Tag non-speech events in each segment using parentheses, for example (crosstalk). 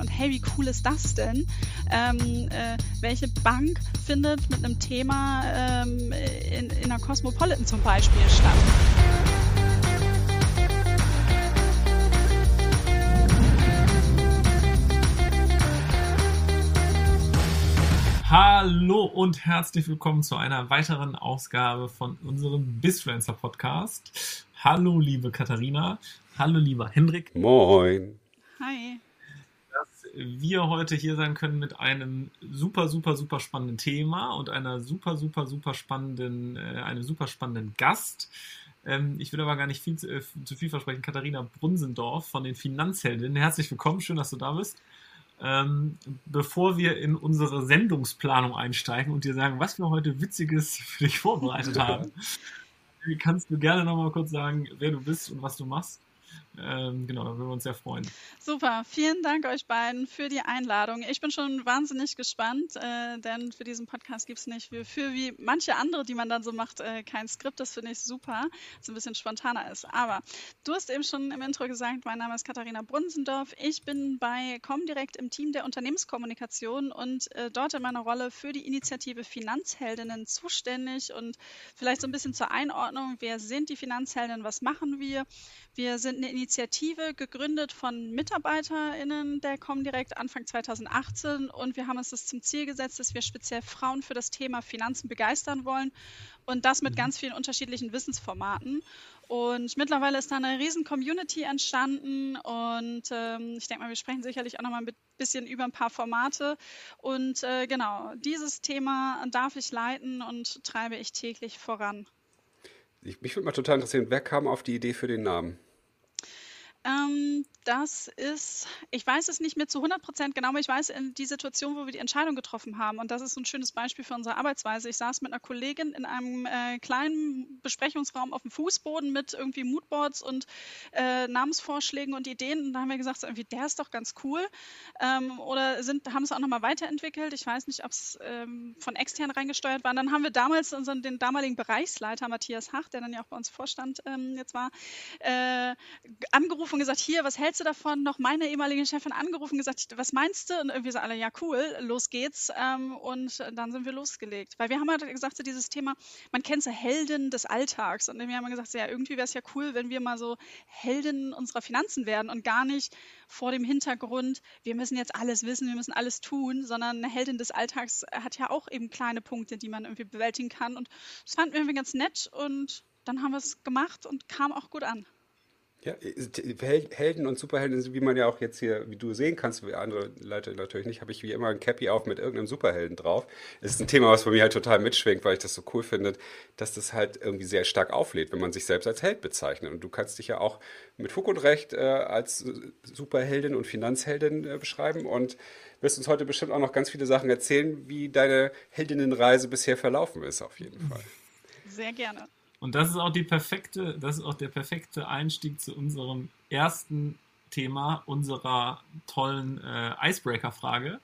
Und hey, wie cool ist das denn? Ähm, äh, welche Bank findet mit einem Thema ähm, in, in einer Cosmopolitan zum Beispiel statt? Hallo und herzlich willkommen zu einer weiteren Ausgabe von unserem Bisfluencer Podcast. Hallo, liebe Katharina. Hallo, lieber Hendrik. Moin. Hi. Wir heute hier sein können mit einem super, super, super spannenden Thema und einer super, super, super spannenden, äh, einem super spannenden Gast. Ähm, ich will aber gar nicht viel zu, äh, zu viel versprechen. Katharina Brunsendorf von den Finanzheldinnen. Herzlich willkommen, schön, dass du da bist. Ähm, bevor wir in unsere Sendungsplanung einsteigen und dir sagen, was wir heute Witziges für dich vorbereitet haben, kannst du gerne nochmal kurz sagen, wer du bist und was du machst. Ähm, genau, da würden wir uns sehr freuen. Super, vielen Dank euch beiden für die Einladung. Ich bin schon wahnsinnig gespannt, äh, denn für diesen Podcast gibt es nicht für, für, wie manche andere, die man dann so macht, äh, kein Skript. Das finde ich super, dass es ein bisschen spontaner ist. Aber du hast eben schon im Intro gesagt, mein Name ist Katharina Brunsendorf. Ich bin bei Comdirect im Team der Unternehmenskommunikation und äh, dort in meiner Rolle für die Initiative Finanzheldinnen zuständig und vielleicht so ein bisschen zur Einordnung, wer sind die Finanzheldinnen, was machen wir? Wir sind eine Initiative gegründet von MitarbeiterInnen der Comdirect Anfang 2018 und wir haben uns das zum Ziel gesetzt, dass wir speziell Frauen für das Thema Finanzen begeistern wollen und das mit mhm. ganz vielen unterschiedlichen Wissensformaten. Und mittlerweile ist da eine riesen Community entstanden und ähm, ich denke mal, wir sprechen sicherlich auch noch mal ein bisschen über ein paar Formate. Und äh, genau, dieses Thema darf ich leiten und treibe ich täglich voran. Ich, mich würde mal total interessieren, wer kam auf die Idee für den Namen? Ähm, das ist, ich weiß es nicht mehr zu 100 Prozent genau, aber ich weiß in die Situation, wo wir die Entscheidung getroffen haben. Und das ist ein schönes Beispiel für unsere Arbeitsweise. Ich saß mit einer Kollegin in einem äh, kleinen Besprechungsraum auf dem Fußboden mit irgendwie Moodboards und äh, Namensvorschlägen und Ideen. Und da haben wir gesagt, so irgendwie, der ist doch ganz cool. Ähm, oder sind, haben es auch nochmal weiterentwickelt. Ich weiß nicht, ob es ähm, von extern reingesteuert war. Und dann haben wir damals unseren, den damaligen Bereichsleiter Matthias Hach, der dann ja auch bei uns Vorstand ähm, jetzt war, äh, angerufen angerufen und gesagt, hier, was hältst du davon? Noch meine ehemalige Chefin angerufen und gesagt, was meinst du? Und irgendwie so alle, ja cool, los geht's. Ähm, und dann sind wir losgelegt. Weil wir haben halt gesagt, so dieses Thema, man kennt so Helden des Alltags. Und wir haben gesagt, ja, irgendwie wäre es ja cool, wenn wir mal so Helden unserer Finanzen werden und gar nicht vor dem Hintergrund, wir müssen jetzt alles wissen, wir müssen alles tun, sondern eine Heldin des Alltags hat ja auch eben kleine Punkte, die man irgendwie bewältigen kann. Und das fanden wir irgendwie ganz nett und dann haben wir es gemacht und kam auch gut an. Ja, Helden und Superhelden, wie man ja auch jetzt hier, wie du sehen kannst, wie andere Leute natürlich nicht, habe ich wie immer ein Cappy auf mit irgendeinem Superhelden drauf. Es ist ein Thema, was bei mir halt total mitschwingt, weil ich das so cool finde, dass das halt irgendwie sehr stark auflädt, wenn man sich selbst als Held bezeichnet. Und du kannst dich ja auch mit Fug und Recht äh, als Superheldin und Finanzheldin äh, beschreiben und wirst uns heute bestimmt auch noch ganz viele Sachen erzählen, wie deine Heldinnenreise bisher verlaufen ist, auf jeden Fall. Sehr gerne. Und das ist auch die perfekte, das ist auch der perfekte Einstieg zu unserem ersten Thema unserer tollen äh, Icebreaker-Frage,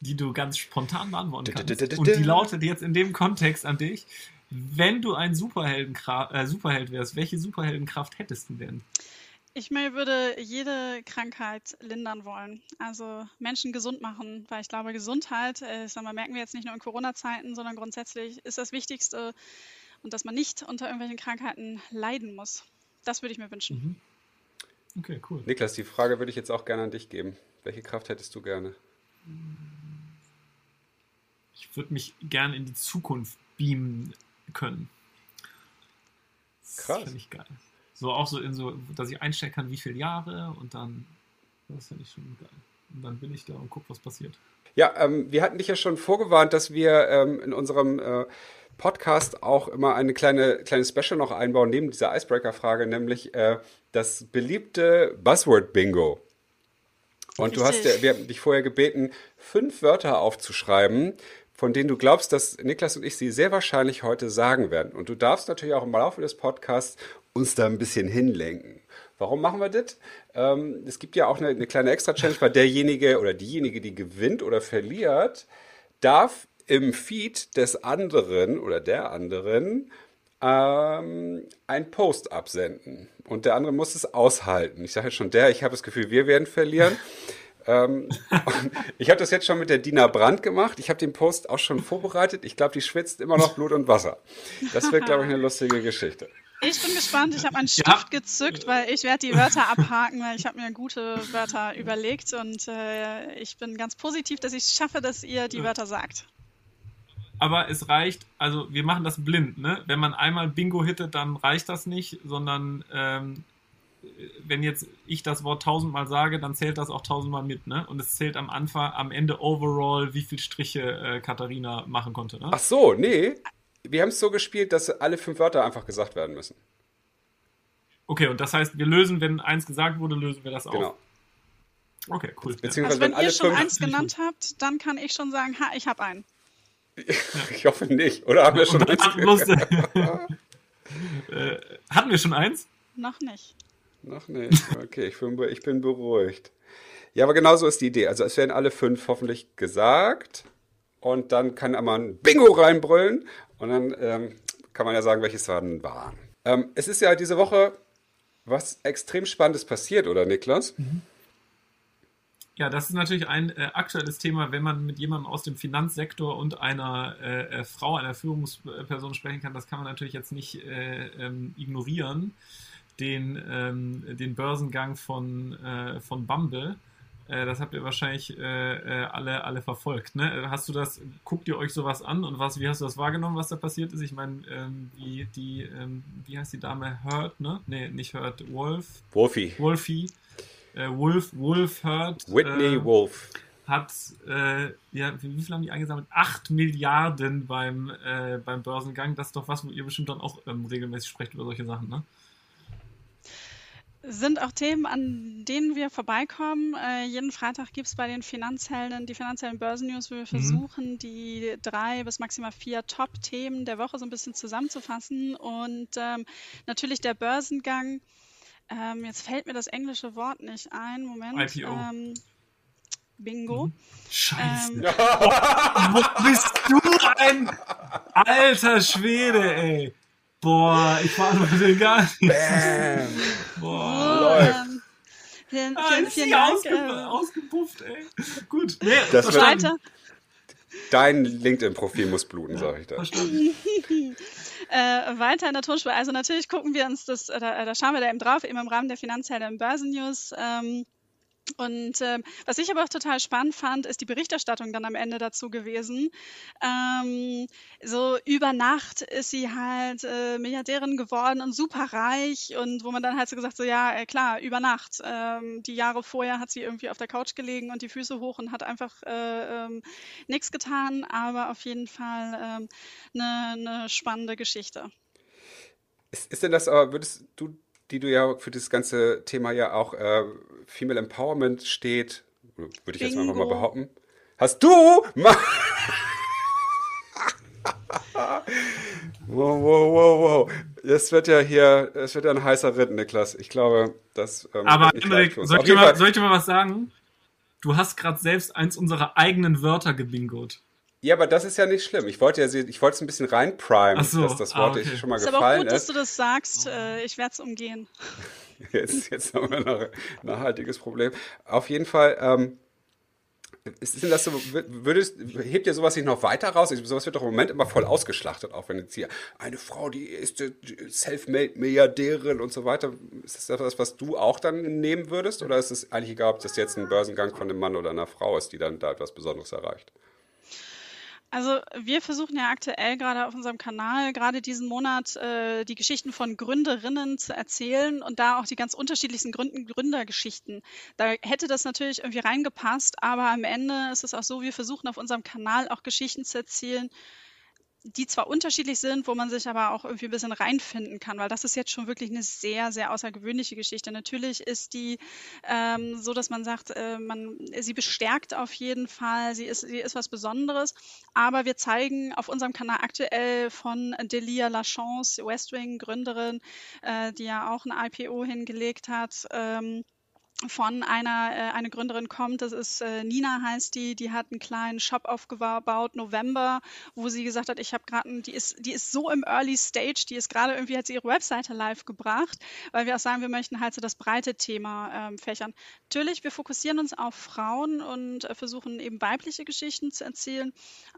die du ganz spontan beantworten kannst. Und die lautet jetzt in dem Kontext an dich: Wenn du ein Superhelden, äh, Superheld wärst, welche Superheldenkraft hättest du denn? Ich würde jede Krankheit lindern wollen, also Menschen gesund machen, weil ich glaube, Gesundheit, äh, ich sag mal, merken wir jetzt nicht nur in Corona-Zeiten, sondern grundsätzlich ist das Wichtigste, und dass man nicht unter irgendwelchen Krankheiten leiden muss. Das würde ich mir wünschen. Mhm. Okay, cool. Niklas, die Frage würde ich jetzt auch gerne an dich geben. Welche Kraft hättest du gerne? Ich würde mich gerne in die Zukunft beamen können. Das Krass. finde ich geil. So auch so in so, dass ich einstellen kann, wie viele Jahre und dann, das finde ich schon geil. Und dann bin ich da und gucke, was passiert. Ja, ähm, wir hatten dich ja schon vorgewarnt, dass wir ähm, in unserem äh, Podcast auch immer eine kleine, kleine Special noch einbauen, neben dieser Icebreaker-Frage, nämlich äh, das beliebte Buzzword-Bingo. Und du hast ja, wir haben dich vorher gebeten, fünf Wörter aufzuschreiben, von denen du glaubst, dass Niklas und ich sie sehr wahrscheinlich heute sagen werden. Und du darfst natürlich auch im Laufe des Podcasts uns da ein bisschen hinlenken. Warum machen wir das? Ähm, es gibt ja auch eine, eine kleine Extra-Challenge, weil derjenige oder diejenige, die gewinnt oder verliert, darf im Feed des anderen oder der anderen ähm, ein Post absenden. Und der andere muss es aushalten. Ich sage jetzt schon der, ich habe das Gefühl, wir werden verlieren. (laughs) Ähm, ich habe das jetzt schon mit der Dina Brandt gemacht. Ich habe den Post auch schon vorbereitet. Ich glaube, die schwitzt immer noch Blut und Wasser. Das wird, glaube ich, eine lustige Geschichte. Ich bin gespannt. Ich habe meinen Stift ja. gezückt, weil ich werde die Wörter abhaken, weil ich habe mir gute Wörter überlegt und äh, ich bin ganz positiv, dass ich es schaffe, dass ihr die Wörter sagt. Aber es reicht, also wir machen das blind, ne? Wenn man einmal Bingo hittet, dann reicht das nicht, sondern ähm, wenn jetzt ich das Wort tausendmal sage, dann zählt das auch tausendmal mit, ne? Und es zählt am Anfang, am Ende overall, wie viele Striche äh, Katharina machen konnte, ne? Ach so, nee. Wir haben es so gespielt, dass alle fünf Wörter einfach gesagt werden müssen. Okay, und das heißt, wir lösen, wenn eins gesagt wurde, lösen wir das auch. Genau. Okay, cool. Beziehungsweise also wenn, wenn ihr schon eins genannt habt, dann kann ich schon sagen, ha, ich habe einen. (laughs) Ich hoffe nicht. Oder haben wir schon eins? (laughs) Äh, hatten wir schon eins? Noch nicht. Noch nicht. Okay, ich bin, ich bin beruhigt. Ja, aber genau so ist die Idee. Also es werden alle fünf hoffentlich gesagt und dann kann man Bingo reinbrüllen und dann ähm, kann man ja sagen, welches dann waren. Ähm, es ist ja diese Woche was extrem Spannendes passiert, oder Niklas? Mhm. Ja, das ist natürlich ein äh, aktuelles Thema, wenn man mit jemandem aus dem Finanzsektor und einer äh, äh Frau, einer Führungsperson sprechen kann. Das kann man natürlich jetzt nicht äh, ähm, ignorieren. Den, ähm, den Börsengang von, äh, von Bumble. Äh, das habt ihr wahrscheinlich alle, alle verfolgt. Ne? Hast du das, guckt ihr euch sowas an und was, wie hast du das wahrgenommen, was da passiert ist? Ich meine, ähm, die, die, ähm, wie heißt die Dame? Hurt, ne? Nee, nicht Hurt, Wolf. Wolfie. Wolfie äh, Wolf, Wolf Hurt. Whitney äh, Wolf. Hat, äh, ja, wie, viel haben die eingesammelt? 8 Milliarden beim, äh, beim Börsengang. Das ist doch was, wo ihr bestimmt dann auch ähm, regelmäßig sprecht über solche Sachen, ne? Sind auch Themen, an denen wir vorbeikommen. Äh, jeden Freitag gibt es bei den Finanzhelden die Finanzhelden Börsennews, wo wir mhm. versuchen, die drei bis maximal vier Top-Themen der Woche so ein bisschen zusammenzufassen. Und ähm, natürlich der Börsengang ähm, jetzt fällt mir das englische Wort nicht ein. Moment. IPO. Ähm, Bingo. Mhm. Scheiße. Ähm, (laughs) Wo bist du ein alter Schwede, ey? Boah, ich war noch den gar nicht. Bam. Boah. So, ähm, vielen, ah, vielen, vielen Dank. Ausge äh, ausgepufft, ey. Gut. Nee, das weiter. Dein LinkedIn-Profil muss bluten, sag ich da. Verstanden. (laughs) Äh, weiter in der Tonspur. Also natürlich gucken wir uns das, äh, da, da, schauen wir da eben drauf, eben im Rahmen der Finanzhelden Börsennews. Ähm, und ähm, was ich aber auch total spannend fand, ist die Berichterstattung dann am Ende dazu gewesen. Ähm, so über Nacht ist sie halt äh, Milliardärin geworden und super reich und wo man dann halt so gesagt so ja äh, klar über Nacht. Ähm, die Jahre vorher hat sie irgendwie auf der Couch gelegen und die Füße hoch und hat einfach äh, ähm, nichts getan. Aber auf jeden Fall eine ähm, ne spannende Geschichte. Ist, ist denn das aber würdest du die du ja für das ganze Thema ja auch äh, Female Empowerment steht, würde ich Bingo. jetzt einfach mal behaupten. Hast du? (laughs) wow, wow, wow, wow. Das wird ja hier, es wird ja ein heißer Ritt, Niklas. Ich glaube, das. Ähm, Aber Emmerich, soll, ich dir mal, soll ich dir mal was sagen? Du hast gerade selbst eins unserer eigenen Wörter gebingot. Ja, aber das ist ja nicht schlimm. Ich wollte ja, ich wollte es ein bisschen reinprimen, so. dass das Wort ah, okay. schon mal ist gefallen ist. aber auch gut, ist. dass du das sagst. Äh, ich werde es umgehen. (laughs) Jetzt, jetzt haben wir noch ein nachhaltiges Problem. Auf jeden Fall, ähm, denn das so, würdest, hebt ihr sowas nicht noch weiter raus? Sowas wird doch im Moment immer voll ausgeschlachtet, auch wenn jetzt hier eine Frau, die ist self-made Milliardärin und so weiter. Ist das das, was du auch dann nehmen würdest? Oder ist es eigentlich egal, ob das jetzt ein Börsengang von einem Mann oder einer Frau ist, die dann da etwas Besonderes erreicht? Also wir versuchen ja aktuell gerade auf unserem Kanal gerade diesen Monat äh, die Geschichten von Gründerinnen zu erzählen und da auch die ganz unterschiedlichsten Gründen, Gründergeschichten. Da hätte das natürlich irgendwie reingepasst, aber am Ende ist es auch so, wir versuchen auf unserem Kanal auch Geschichten zu erzählen, die zwar unterschiedlich sind, wo man sich aber auch irgendwie ein bisschen reinfinden kann, weil das ist jetzt schon wirklich eine sehr, sehr außergewöhnliche Geschichte. Natürlich ist die ähm, so, dass man sagt, äh, man, sie bestärkt auf jeden Fall, sie ist, sie ist was Besonderes, aber wir zeigen auf unserem Kanal aktuell von Delia Lachance, Westwing, Gründerin, äh, die ja auch ein IPO hingelegt hat, ähm, von einer äh, eine Gründerin kommt, das ist äh, Nina heißt die, die hat einen kleinen Shop aufgebaut November, wo sie gesagt hat, ich habe gerade, die ist die ist so im Early Stage, die ist gerade irgendwie hat sie ihre Webseite live gebracht, weil wir auch sagen, wir möchten halt so das breite Thema ähm, fächern. Natürlich, wir fokussieren uns auf Frauen und äh, versuchen eben weibliche Geschichten zu erzählen,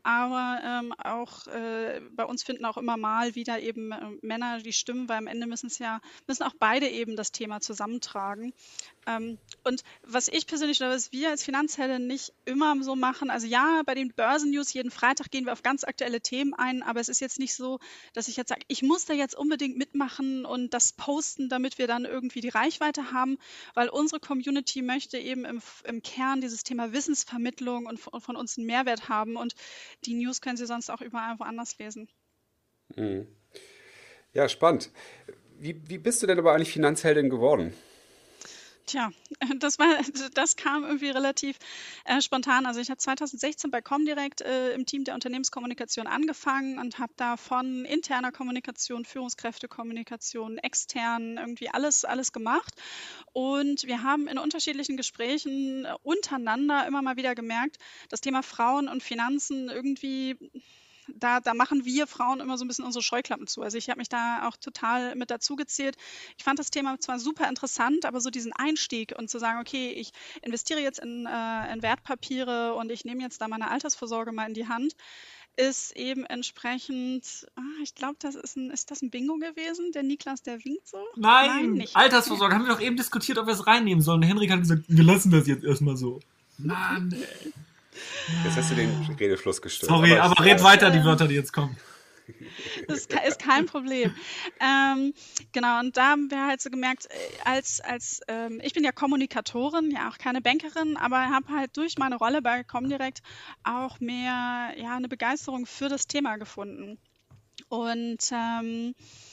aber ähm, auch äh, bei uns finden auch immer mal wieder eben äh, Männer die Stimmen, weil am Ende müssen es ja müssen auch beide eben das Thema zusammentragen. Ähm, und was ich persönlich oder was wir als Finanzheldin nicht immer so machen, also ja, bei den Börsennews jeden Freitag gehen wir auf ganz aktuelle Themen ein, aber es ist jetzt nicht so, dass ich jetzt sage, ich muss da jetzt unbedingt mitmachen und das posten, damit wir dann irgendwie die Reichweite haben, weil unsere Community möchte eben im, im Kern dieses Thema Wissensvermittlung und von, von uns einen Mehrwert haben und die News können Sie sonst auch überall woanders lesen. Mhm. Ja, spannend. Wie, wie bist du denn aber eigentlich Finanzheldin geworden? Tja, (laughs) das war, das kam irgendwie relativ äh, spontan. Also ich habe 2016 bei Comdirect äh, im Team der Unternehmenskommunikation angefangen und habe da von interner Kommunikation, Führungskräftekommunikation, extern irgendwie alles, alles gemacht. Und wir haben in unterschiedlichen Gesprächen äh, untereinander immer mal wieder gemerkt, das Thema Frauen und Finanzen irgendwie da, da machen wir Frauen immer so ein bisschen unsere Scheuklappen zu. Also ich habe mich da auch total mit dazu gezählt. Ich fand das Thema zwar super interessant, aber so diesen Einstieg und zu sagen, okay, ich investiere jetzt in, äh, in Wertpapiere und ich nehme jetzt da meine Altersvorsorge mal in die Hand, ist eben entsprechend, ah, ich glaube, das ist ein, ist das ein Bingo gewesen? Der Niklas, der winkt so? Nein, Nein nicht. Altersvorsorge, haben wir doch eben diskutiert, ob wir es reinnehmen sollen. Henrik hat gesagt, wir lassen das jetzt erstmal so. Mann, ey. Jetzt hast du den Redefluss gestört. Sorry, aber, aber red weiter die Wörter, die jetzt kommen. Das ist kein Problem. ähm, genau, und da haben wir halt so gemerkt, äh, als, als ähm, ich bin ja Kommunikatorin, ja auch keine Bankerin, aber habe halt durch meine Rolle bei Comdirect auch mehr ja, eine Begeisterung für das Thema gefunden. Und ähm, äh,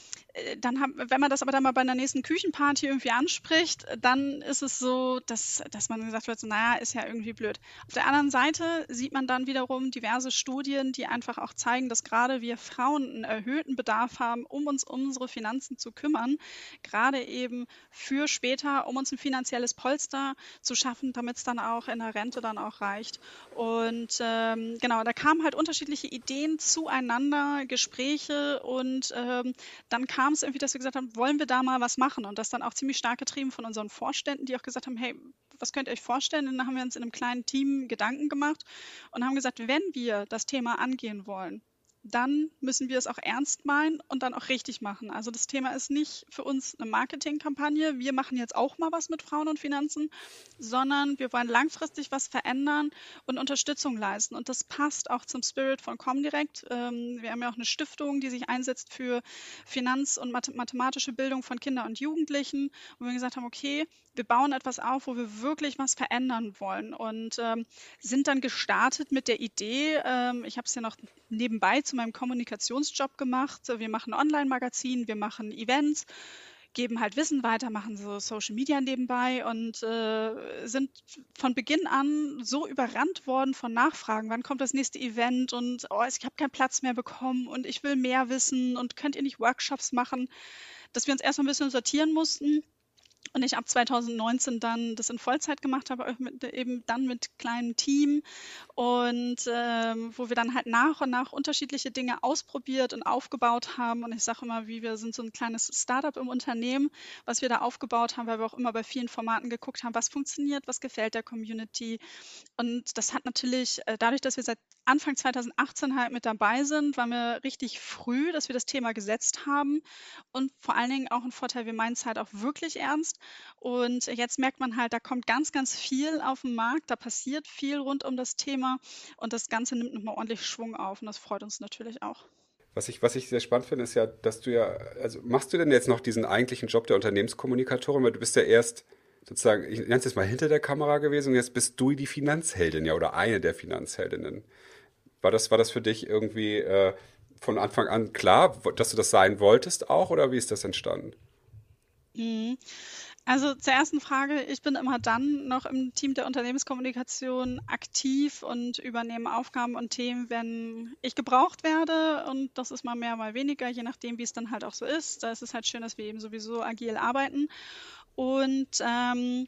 dann haben, wenn man das aber dann mal bei einer nächsten Küchenparty irgendwie anspricht, dann ist es so, dass, dass man gesagt wird, so, naja, ist ja irgendwie blöd. Auf der anderen Seite sieht man dann wiederum diverse Studien, die einfach auch zeigen, dass gerade wir Frauen einen erhöhten Bedarf haben, um uns um unsere Finanzen zu kümmern, gerade eben für später, um uns ein finanzielles Polster zu schaffen, damit es dann auch in der Rente dann auch reicht. Und ähm, genau, da kamen halt unterschiedliche Ideen zueinander, Gespräche und ähm, dann kam kam es irgendwie, dass wir gesagt haben, wollen wir da mal was machen? Und das dann auch ziemlich stark getrieben von unseren Vorständen, die auch gesagt haben, hey, was könnt ihr euch vorstellen? Und dann haben wir uns in einem kleinen Team Gedanken gemacht und haben gesagt, wenn wir das Thema angehen wollen, dann müssen wir es auch ernst meinen und dann auch richtig machen. Also das Thema ist nicht für uns eine Marketingkampagne, wir machen jetzt auch mal was mit Frauen und Finanzen, sondern wir wollen langfristig was verändern und Unterstützung leisten. Und das passt auch zum Spirit von Comdirect. Ähm, wir haben ja auch eine Stiftung, die sich einsetzt für Finanz- und mathematische Bildung von Kindern und Jugendlichen, wo wir gesagt haben, okay, wir bauen etwas auf, wo wir wirklich was verändern wollen und ähm, sind dann gestartet mit der Idee, ähm, ich habe es ja noch nebenbei zu meinem Kommunikationsjob gemacht, wir machen Online-Magazin, wir machen Events, geben halt Wissen weiter, machen so Social Media nebenbei und äh, sind von Beginn an so überrannt worden von Nachfragen, wann kommt das nächste Event? Und oh, ich habe keinen Platz mehr bekommen und ich will mehr wissen. Und könnt ihr nicht Workshops machen, dass wir uns erstmal ein bisschen sortieren mussten und ich ab 2019 dann das in Vollzeit gemacht habe, mit, eben dann mit kleinem Team und ähm, wo wir dann halt nach und nach unterschiedliche Dinge ausprobiert und aufgebaut haben. Und ich sage immer, wie wir sind so ein kleines Startup im Unternehmen, was wir da aufgebaut haben, weil wir auch immer bei vielen Formaten geguckt haben, was funktioniert, was gefällt der Community. Und das hat natürlich, äh, dadurch, dass wir seit Anfang 2018 halt mit dabei sind, waren wir richtig früh, dass wir das Thema gesetzt haben. Und vor allen Dingen auch ein Vorteil, wir meinen es halt auch wirklich ernst und jetzt merkt man halt, da kommt ganz, ganz viel auf den Markt, da passiert viel rund um das Thema und das Ganze nimmt nochmal ordentlich Schwung auf und das freut uns natürlich auch. Was ich, was ich sehr spannend finde, ist ja, dass du ja, also machst du denn jetzt noch diesen eigentlichen Job der Unternehmenskommunikatorin, weil du bist ja erst sozusagen, ich nenne es jetzt mal hinter der Kamera gewesen und jetzt bist du die Finanzheldin, ja, oder eine der Finanzheldinnen. War das, war das für dich irgendwie äh, von Anfang an klar, dass du das sein wolltest auch, oder wie ist das entstanden? Mhm. Also zur ersten Frage, ich bin immer dann noch im Team der Unternehmenskommunikation aktiv und übernehme Aufgaben und Themen, wenn ich gebraucht werde. Und das ist mal mehr, mal weniger, je nachdem, wie es dann halt auch so ist. Da ist es halt schön, dass wir eben sowieso agil arbeiten. Und ähm,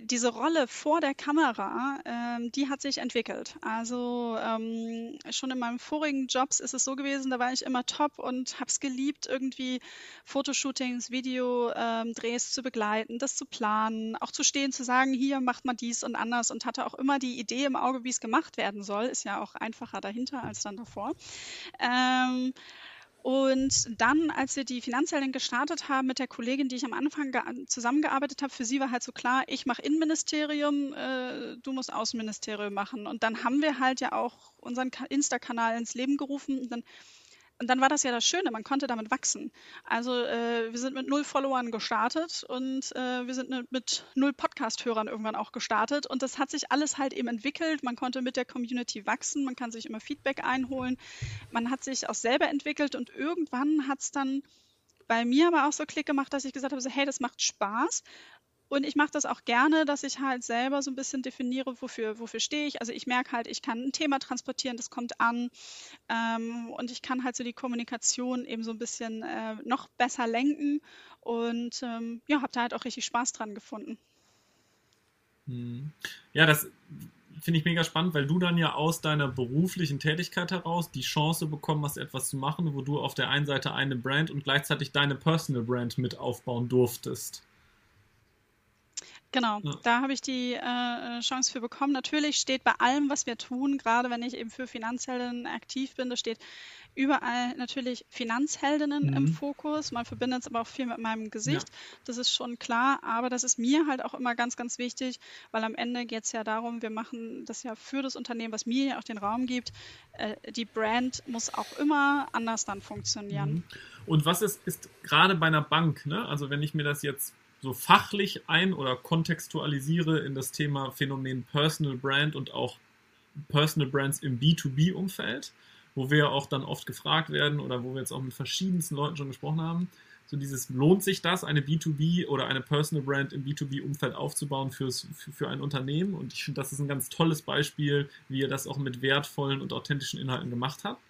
diese Rolle vor der Kamera, ähm, die hat sich entwickelt. Also ähm, schon in meinen vorigen Jobs ist es so gewesen, da war ich immer top und habe es geliebt, irgendwie Fotoshootings, Videodrehs ähm, zu begleiten, das zu planen, auch zu stehen, zu sagen, hier macht man dies und anders und hatte auch immer die Idee im Auge, wie es gemacht werden soll. Ist ja auch einfacher dahinter als dann davor. Ähm, und dann, als wir die Finanzheldin gestartet haben mit der Kollegin, die ich am Anfang zusammengearbeitet habe, für sie war halt so klar, ich mache Innenministerium, äh, du musst Außenministerium machen. Und dann haben wir halt ja auch unseren Insta-Kanal ins Leben gerufen. Und dann und dann war das ja das Schöne, man konnte damit wachsen. Also äh, wir sind mit null Followern gestartet und äh, wir sind mit, null Podcast-Hörern irgendwann auch gestartet. Und das hat sich alles halt eben entwickelt. Man konnte mit der Community wachsen, man kann sich immer Feedback einholen. Man hat sich auch selber entwickelt und irgendwann hat es dann bei mir aber auch so Klick gemacht, dass ich gesagt habe, so, hey, das macht Spaß. Und ich mache das auch gerne, dass ich halt selber so ein bisschen definiere, wofür, wofür stehe ich. Also ich merke halt, ich kann ein Thema transportieren, das kommt an. Ähm, und ich kann halt so die Kommunikation eben so ein bisschen äh, noch besser lenken. Und ähm, ja, habe da halt auch richtig Spaß dran gefunden. Hm. Ja, das finde ich mega spannend, weil du dann ja aus deiner beruflichen Tätigkeit heraus die Chance bekommen hast, etwas zu machen, wo du auf der einen Seite eine Brand und gleichzeitig deine Personal Brand mit aufbauen durftest. Genau, ja. da habe ich die äh, Chance für bekommen. Natürlich steht bei allem, was wir tun, gerade wenn ich eben für Finanzheldinnen aktiv bin, da steht überall natürlich Finanzheldinnen mhm. im Fokus. Man verbindet es aber auch viel mit meinem Gesicht. Ja. Das ist schon klar, aber das ist mir halt auch immer ganz, ganz wichtig, weil am Ende geht es ja darum, wir machen das ja für das Unternehmen, was mir ja auch den Raum gibt. Äh, die Brand muss auch immer anders dann funktionieren. Mhm. Und was ist, ist gerade bei einer Bank, ne? also wenn ich mir das jetzt so fachlich ein- oder kontextualisiere in das Thema Phänomen Personal Brand und auch Personal Brands im B2B-Umfeld, wo wir auch dann oft gefragt werden oder wo wir jetzt auch mit verschiedensten Leuten schon gesprochen haben. So dieses, lohnt sich das, eine B2B oder eine Personal Brand im B2B-Umfeld aufzubauen fürs, für, für ein Unternehmen? Und ich finde, das ist ein ganz tolles Beispiel, wie ihr das auch mit wertvollen und authentischen Inhalten gemacht habt.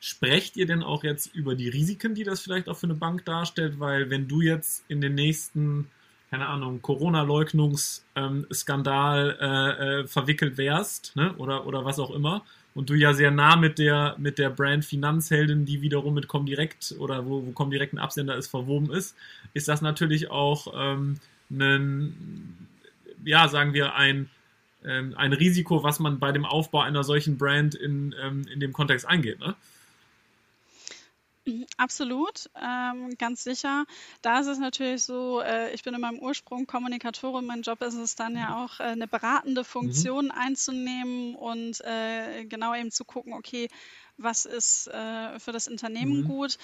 Sprecht ihr denn auch jetzt über die Risiken, die das vielleicht auch für eine Bank darstellt? Weil wenn du jetzt in den nächsten keine Ahnung, Corona-Leugnungsskandal äh, äh, verwickelt wärst, ne? oder, oder was auch immer, und du ja sehr nah mit der, mit der Brand Finanzheldin, die wiederum mit Comdirect oder wo, wo Comdirect ein Absender ist, verwoben ist, ist das natürlich auch ähm, ein, ja, sagen wir, ein, ähm, ein Risiko, was man bei dem Aufbau einer solchen Brand in, ähm, in dem Kontext eingeht. Ne? Mhm, absolut, ähm, ganz sicher. Da ist es natürlich so, äh, ich bin in meinem Ursprung Kommunikatorin. Mein Job ist es dann ja auch, äh, eine beratende mhm. Funktion mhm. einzunehmen und äh, genau eben zu gucken, okay, was ist äh, für das Unternehmen mhm. gut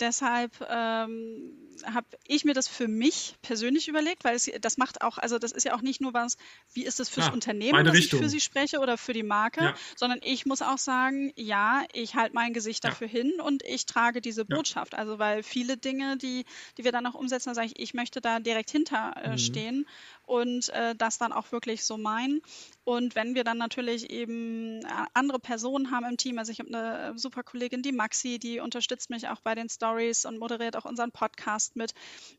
deshalb ähm, habe ich mir das für mich persönlich überlegt, weil es, das macht auch, also das ist ja auch nicht nur was, wie ist es fürs ja, Unternehmen, dass Richtung. ich für sie spreche oder für die Marke, ja. sondern ich muss auch sagen, ja, ich halte mein Gesicht dafür ja. hin und ich trage diese Botschaft. Also weil viele Dinge, die, die wir dann auch umsetzen, da sage ich, ich möchte da direkt hinterstehen äh, mhm. Und äh, das dann auch wirklich so meinen. Und wenn wir dann natürlich eben äh, andere Personen haben im Team, also ich habe eine super Kollegin, die Maxi, die unterstützt mich auch bei den Stories Stories und moderiert auch unseren Podcast mit.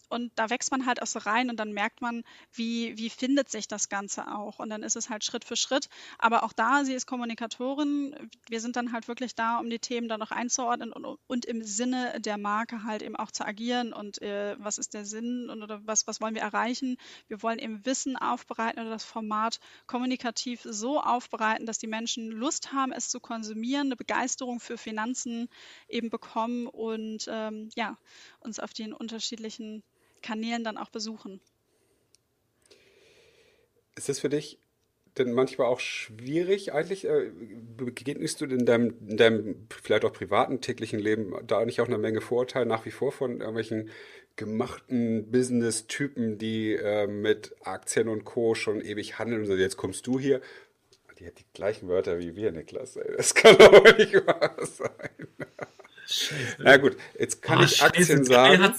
Und da wächst man halt auch so rein und dann merkt man, wie, wie findet sich das Ganze auch. Und dann ist es halt Schritt für Schritt. Aber auch da, sie ist Kommunikatorin. Wir sind dann halt wirklich da, um die Themen dann noch einzuordnen und, und im Sinne der Marke halt eben auch zu agieren. Und äh, was ist der Sinn und oder was, was wollen wir erreichen? Wir wollen eben Wissen aufbereiten oder das Format kommunikativ so aufbereiten, dass die Menschen Lust haben, es zu konsumieren, eine Begeisterung für Finanzen eben bekommen und äh, ähm, ja, uns auf den unterschiedlichen Kanälen dann auch besuchen. Ist das für dich denn manchmal auch schwierig eigentlich? Äh, begegnest du in deinem, in deinem vielleicht auch privaten täglichen Leben da nicht auch eine Menge Vorurteile nach wie vor von irgendwelchen gemachten Business-Typen, die äh, mit Aktien und Co. schon ewig handeln und so, jetzt kommst du hier. Die hat die gleichen Wörter wie wir, Niklas. Ey. Das kann doch nicht wahr sein. Scheiße. Na gut, jetzt kann oh, ich Aktien Scheiße, sagen.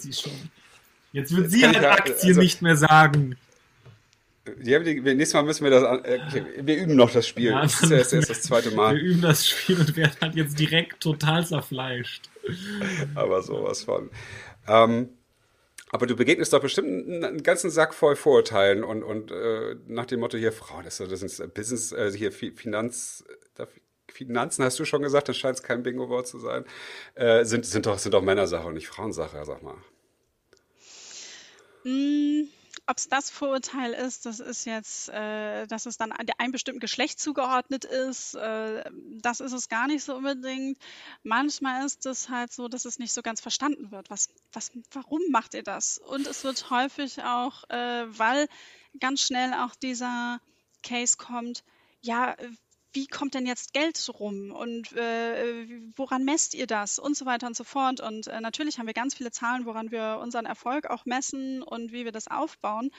Jetzt wird jetzt sie halt Aktien also, nicht mehr sagen. Ja, nächstes Mal müssen wir das. Okay, wir üben noch das Spiel. Ja, das ist erst, erst das zweite Mal. Wir üben das Spiel und werden halt jetzt direkt total zerfleischt. Aber sowas von. Ähm, Aber du begegnest doch bestimmt einen ganzen Sack voll Vorurteilen und, und äh, nach dem Motto hier, Frau, das, das ist Business, äh, hier Finanz, Finanzen hast du schon gesagt, das scheint kein Bingo-Wort zu sein, äh, sind, sind, doch, sind doch Männersache und nicht Frauensache, sag mal. Mm, ob es das Vorurteil ist, das ist jetzt, äh, dass es dann einem bestimmten Geschlecht zugeordnet ist, äh, das ist es gar nicht so unbedingt. Manchmal ist es halt so, dass es nicht so ganz verstanden wird. Was, was, warum macht ihr das? Und es wird häufig auch, äh, weil ganz schnell auch dieser Case kommt, ja, wie kommt denn jetzt Geld rum und äh, woran messt ihr das und so weiter und so fort. Und äh, natürlich haben wir ganz viele Zahlen, woran wir unseren Erfolg auch messen und wie wir das aufbauen.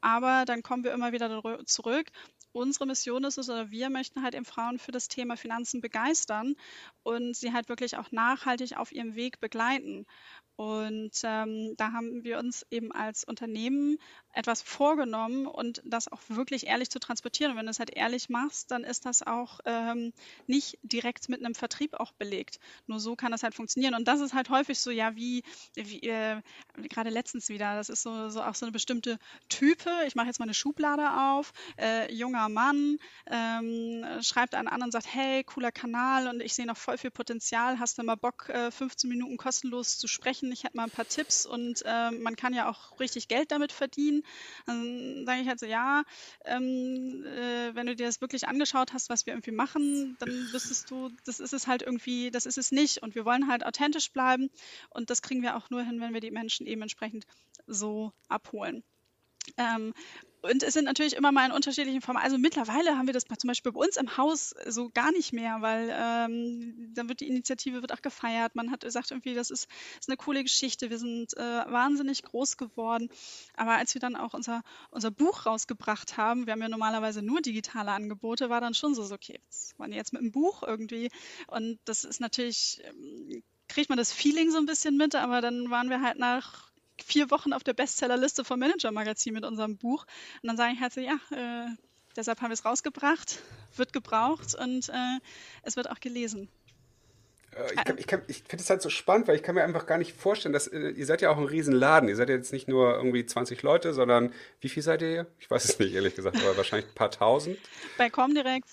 Aber dann kommen wir immer wieder zurück. Unsere Mission ist es, oder wir möchten halt eben Frauen für das Thema Finanzen begeistern und sie halt wirklich auch nachhaltig auf ihrem Weg begleiten. Und ähm, da haben wir uns eben als Unternehmen etwas vorgenommen und das auch wirklich ehrlich zu transportieren. Und wenn du es halt ehrlich machst, dann ist das auch ähm, nicht direkt mit einem Vertrieb auch belegt. Nur so kann das halt funktionieren. Und das ist halt häufig so, ja, wie, wie äh, gerade letztens wieder, das ist so, so auch so eine bestimmte Type. Ich mache jetzt mal eine Schublade auf. Äh, junger Mann ähm, schreibt einen an und sagt, hey, cooler Kanal und ich sehe noch voll viel Potenzial. Hast du mal Bock, äh, 15 Minuten kostenlos zu sprechen? Ich hätte mal ein paar Tipps und äh, man kann ja auch richtig Geld damit verdienen. Dann sage ich halt so, ja, ähm, äh, wenn du dir das wirklich angeschaut hast, was wir irgendwie machen, dann wüsstest du, das ist es halt irgendwie, das ist es nicht. Und wir wollen halt authentisch bleiben und das kriegen wir auch nur hin, wenn wir die Menschen eben entsprechend so abholen. Ähm, und es sind natürlich immer mal in unterschiedlichen Formen. Also mittlerweile haben wir das zum Beispiel bei uns im Haus so gar nicht mehr, weil ähm, dann wird die Initiative wird auch gefeiert. Man hat gesagt irgendwie, das ist, ist eine coole Geschichte. Wir sind äh, wahnsinnig groß geworden. Aber als wir dann auch unser, unser Buch rausgebracht haben, wir haben ja normalerweise nur digitale Angebote, war dann schon so, so okay, was waren jetzt mit dem Buch irgendwie? Und das ist natürlich, ähm, kriegt man das Feeling so ein bisschen mit, aber dann waren wir halt nach vier Wochen auf der Bestsellerliste vom Manager Magazin mit unserem Buch. Und dann sage ich halt so, ja, äh, deshalb haben wir es rausgebracht, wird gebraucht und äh, es wird auch gelesen. Äh, ich, ich, ich finde es halt so spannend, weil ich kann mir einfach gar nicht vorstellen, dass äh, ihr seid ja auch ein Riesenladen. Ihr seid ja jetzt nicht nur irgendwie 20 Leute, sondern wie viel seid ihr? Ich weiß es nicht, ehrlich gesagt, aber wahrscheinlich ein paar tausend. Bei Comdirect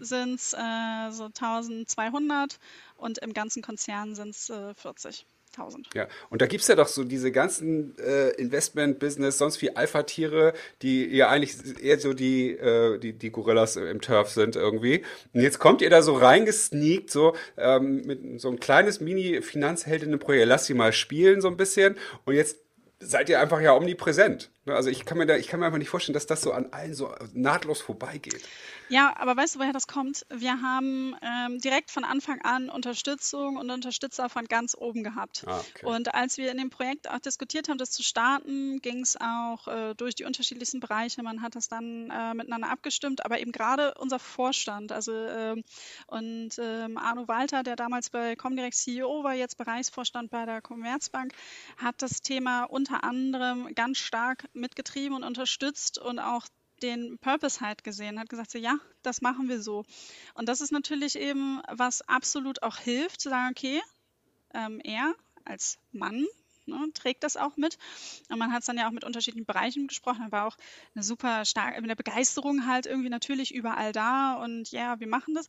sind es äh, so 1200 und im ganzen Konzern sind es äh, 40. 1000. Ja, und da gibt es ja doch so diese ganzen äh, Investment-Business, sonst wie Alpha-Tiere, die ja eigentlich eher so die, äh, die, die Gorillas im Turf sind irgendwie. Und jetzt kommt ihr da so reingesneakt, so ähm, mit so ein kleines Mini-Finanzheldinnen-Projekt. Lass sie mal spielen so ein bisschen. Und jetzt seid ihr einfach ja omnipräsent. Ne? Also ich kann mir da, ich kann mir einfach nicht vorstellen, dass das so an allen so nahtlos vorbeigeht. Ja, aber weißt du, woher das kommt? Wir haben ähm, direkt von Anfang an Unterstützung und Unterstützer von ganz oben gehabt. Ah, okay. Und als wir in dem Projekt auch diskutiert haben, das zu starten, ging es auch äh, durch die unterschiedlichsten Bereiche. Man hat das dann äh, miteinander abgestimmt, aber eben gerade unser Vorstand, also äh, und ähm, Arno Walter, der damals bei Comdirect CEO war, jetzt Bereichsvorstand bei der Commerzbank, hat das Thema unter anderem ganz stark mitgetrieben und unterstützt und auch den Purpose halt gesehen, hat gesagt, so, ja, das machen wir so. Und das ist natürlich eben, was absolut auch hilft, zu sagen, okay, ähm, er als Mann ne, trägt das auch mit. Und man hat es dann ja auch mit unterschiedlichen Bereichen gesprochen. Da war auch eine super starke, eine Begeisterung halt irgendwie natürlich überall da und ja, wir machen das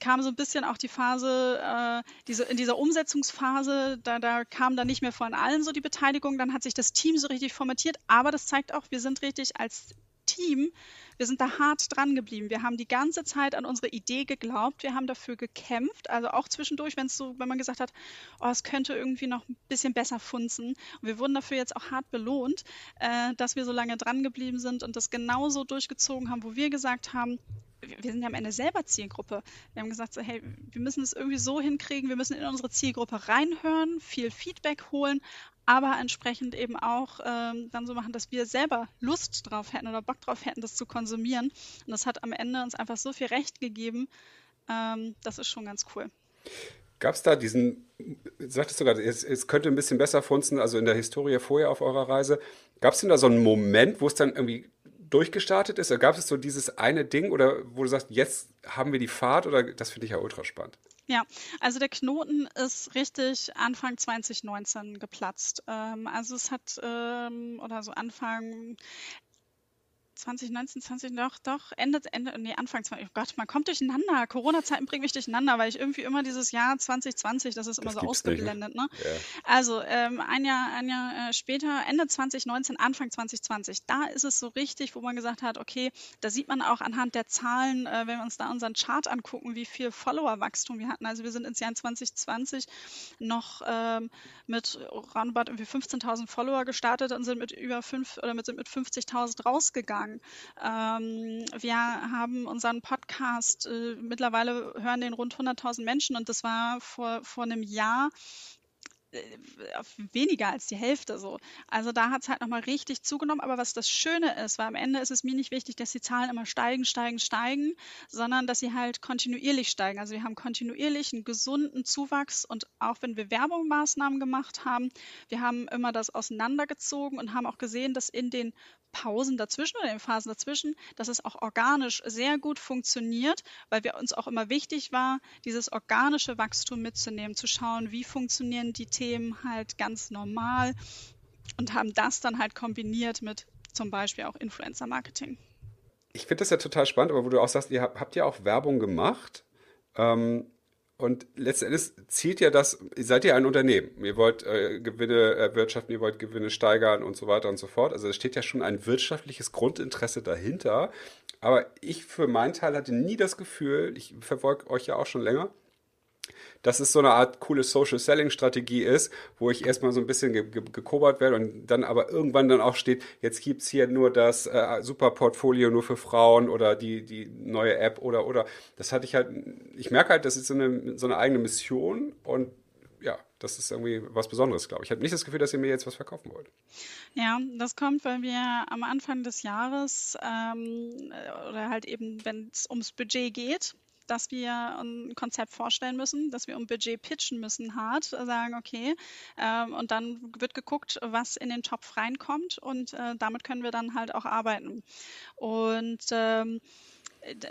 kam so ein bisschen auch die Phase, äh, diese, in dieser Umsetzungsphase, da, da kam dann nicht mehr von allen so die Beteiligung, dann hat sich das Team so richtig formatiert, aber das zeigt auch, wir sind richtig als Team, wir sind da hart dran geblieben. Wir haben die ganze Zeit an unsere Idee geglaubt, wir haben dafür gekämpft, also auch zwischendurch, wenn es so, wenn man gesagt hat, oh, es könnte irgendwie noch ein bisschen besser funzen. Und wir wurden dafür jetzt auch hart belohnt, äh, dass wir so lange dran geblieben sind und das genauso durchgezogen haben, wo wir gesagt haben, wir sind ja am Ende selber Zielgruppe. Wir haben gesagt, so, hey, wir müssen es irgendwie so hinkriegen, wir müssen in unsere Zielgruppe reinhören, viel Feedback holen, aber entsprechend eben auch ähm, dann so machen, dass wir selber Lust drauf hätten oder Bock drauf hätten, das zu konsumieren. Und das hat am Ende uns einfach so viel Recht gegeben. Ähm, das ist schon ganz cool. Gab es da diesen, sagtest du gerade, es, es, könnte ein bisschen besser funzen, also in der Historie vorher auf eurer Reise. Gab es denn da so einen Moment, wo es dann irgendwie durchgestartet ist? Oder gab es so dieses eine Ding oder wo du sagst, jetzt haben wir die Fahrt oder das finde ich ja ultra spannend? Ja, also der Knoten ist richtig Anfang 2019 geplatzt. Ähm, also es hat, ähm, oder so Anfang, 2019, 20, doch, doch, Ende, Ende, nee, Anfang 20, oh Gott, man kommt durcheinander. Corona-Zeiten bringen mich durcheinander, weil ich irgendwie immer dieses Jahr 2020, das ist immer das so ausgeblendet, ne? Ja. Also, ähm, ein Jahr, ein Jahr äh, später, Ende 2019, Anfang 2020, da ist es so richtig, wo man gesagt hat, okay, da sieht man auch anhand der Zahlen, äh, wenn wir uns da unseren Chart angucken, wie viel Follower-Wachstum wir hatten. Also, wir sind ins Jahr 2020 noch ähm, mit roundabout irgendwie 15.000 Follower gestartet und sind mit über fünf oder mit, sind mit 50.000 rausgegangen sagen. Ähm, wir haben unseren Podcast, äh, mittlerweile hören den rund 100.000 Menschen und das war vor, vor einem Jahr weniger als die Hälfte so. Also da hat es halt nochmal richtig zugenommen. Aber was das Schöne ist, weil am Ende ist es mir nicht wichtig, dass die Zahlen immer steigen, steigen, steigen, sondern dass sie halt kontinuierlich steigen. Also wir haben kontinuierlich einen gesunden Zuwachs und auch wenn wir Werbungsmaßnahmen gemacht haben, wir haben immer das auseinandergezogen und haben auch gesehen, dass in den Pausen dazwischen oder in den Phasen dazwischen, dass es auch organisch sehr gut funktioniert, weil wir uns auch immer wichtig war, dieses organische Wachstum mitzunehmen, zu schauen, wie funktionieren die Themen halt ganz normal und haben das dann halt kombiniert mit zum Beispiel auch Influencer-Marketing. Ich finde das ja total spannend, aber wo du auch sagst, ihr habt, ja auch Werbung gemacht. Ähm, und letztendlich zielt ja das, seid ihr ein Unternehmen. Ihr wollt äh, Gewinne erwirtschaften, ihr wollt Gewinne steigern und so weiter und so fort. Also es steht ja schon ein wirtschaftliches Grundinteresse dahinter. Aber ich für meinen Teil hatte nie das Gefühl, ich verfolge euch ja auch schon länger, dass es so eine Art coole Social Selling Strategie ist, wo ich erstmal so ein bisschen ge ge gekobert werde und dann aber irgendwann dann auch steht, jetzt gibt es hier nur das äh, super Portfolio nur für Frauen oder die, die neue App oder, oder. Das hatte ich halt, ich merke halt, das ist so eine, so eine eigene Mission und ja, das ist irgendwie was Besonderes, glaube ich. Ich habe nicht das Gefühl, dass ihr mir jetzt was verkaufen wollt. Ja, das kommt, weil wir am Anfang des Jahres ähm, oder halt eben, wenn es ums Budget geht, dass wir ein Konzept vorstellen müssen, dass wir um Budget pitchen müssen, hart sagen, okay, ähm, und dann wird geguckt, was in den Topf reinkommt und äh, damit können wir dann halt auch arbeiten. Und ähm,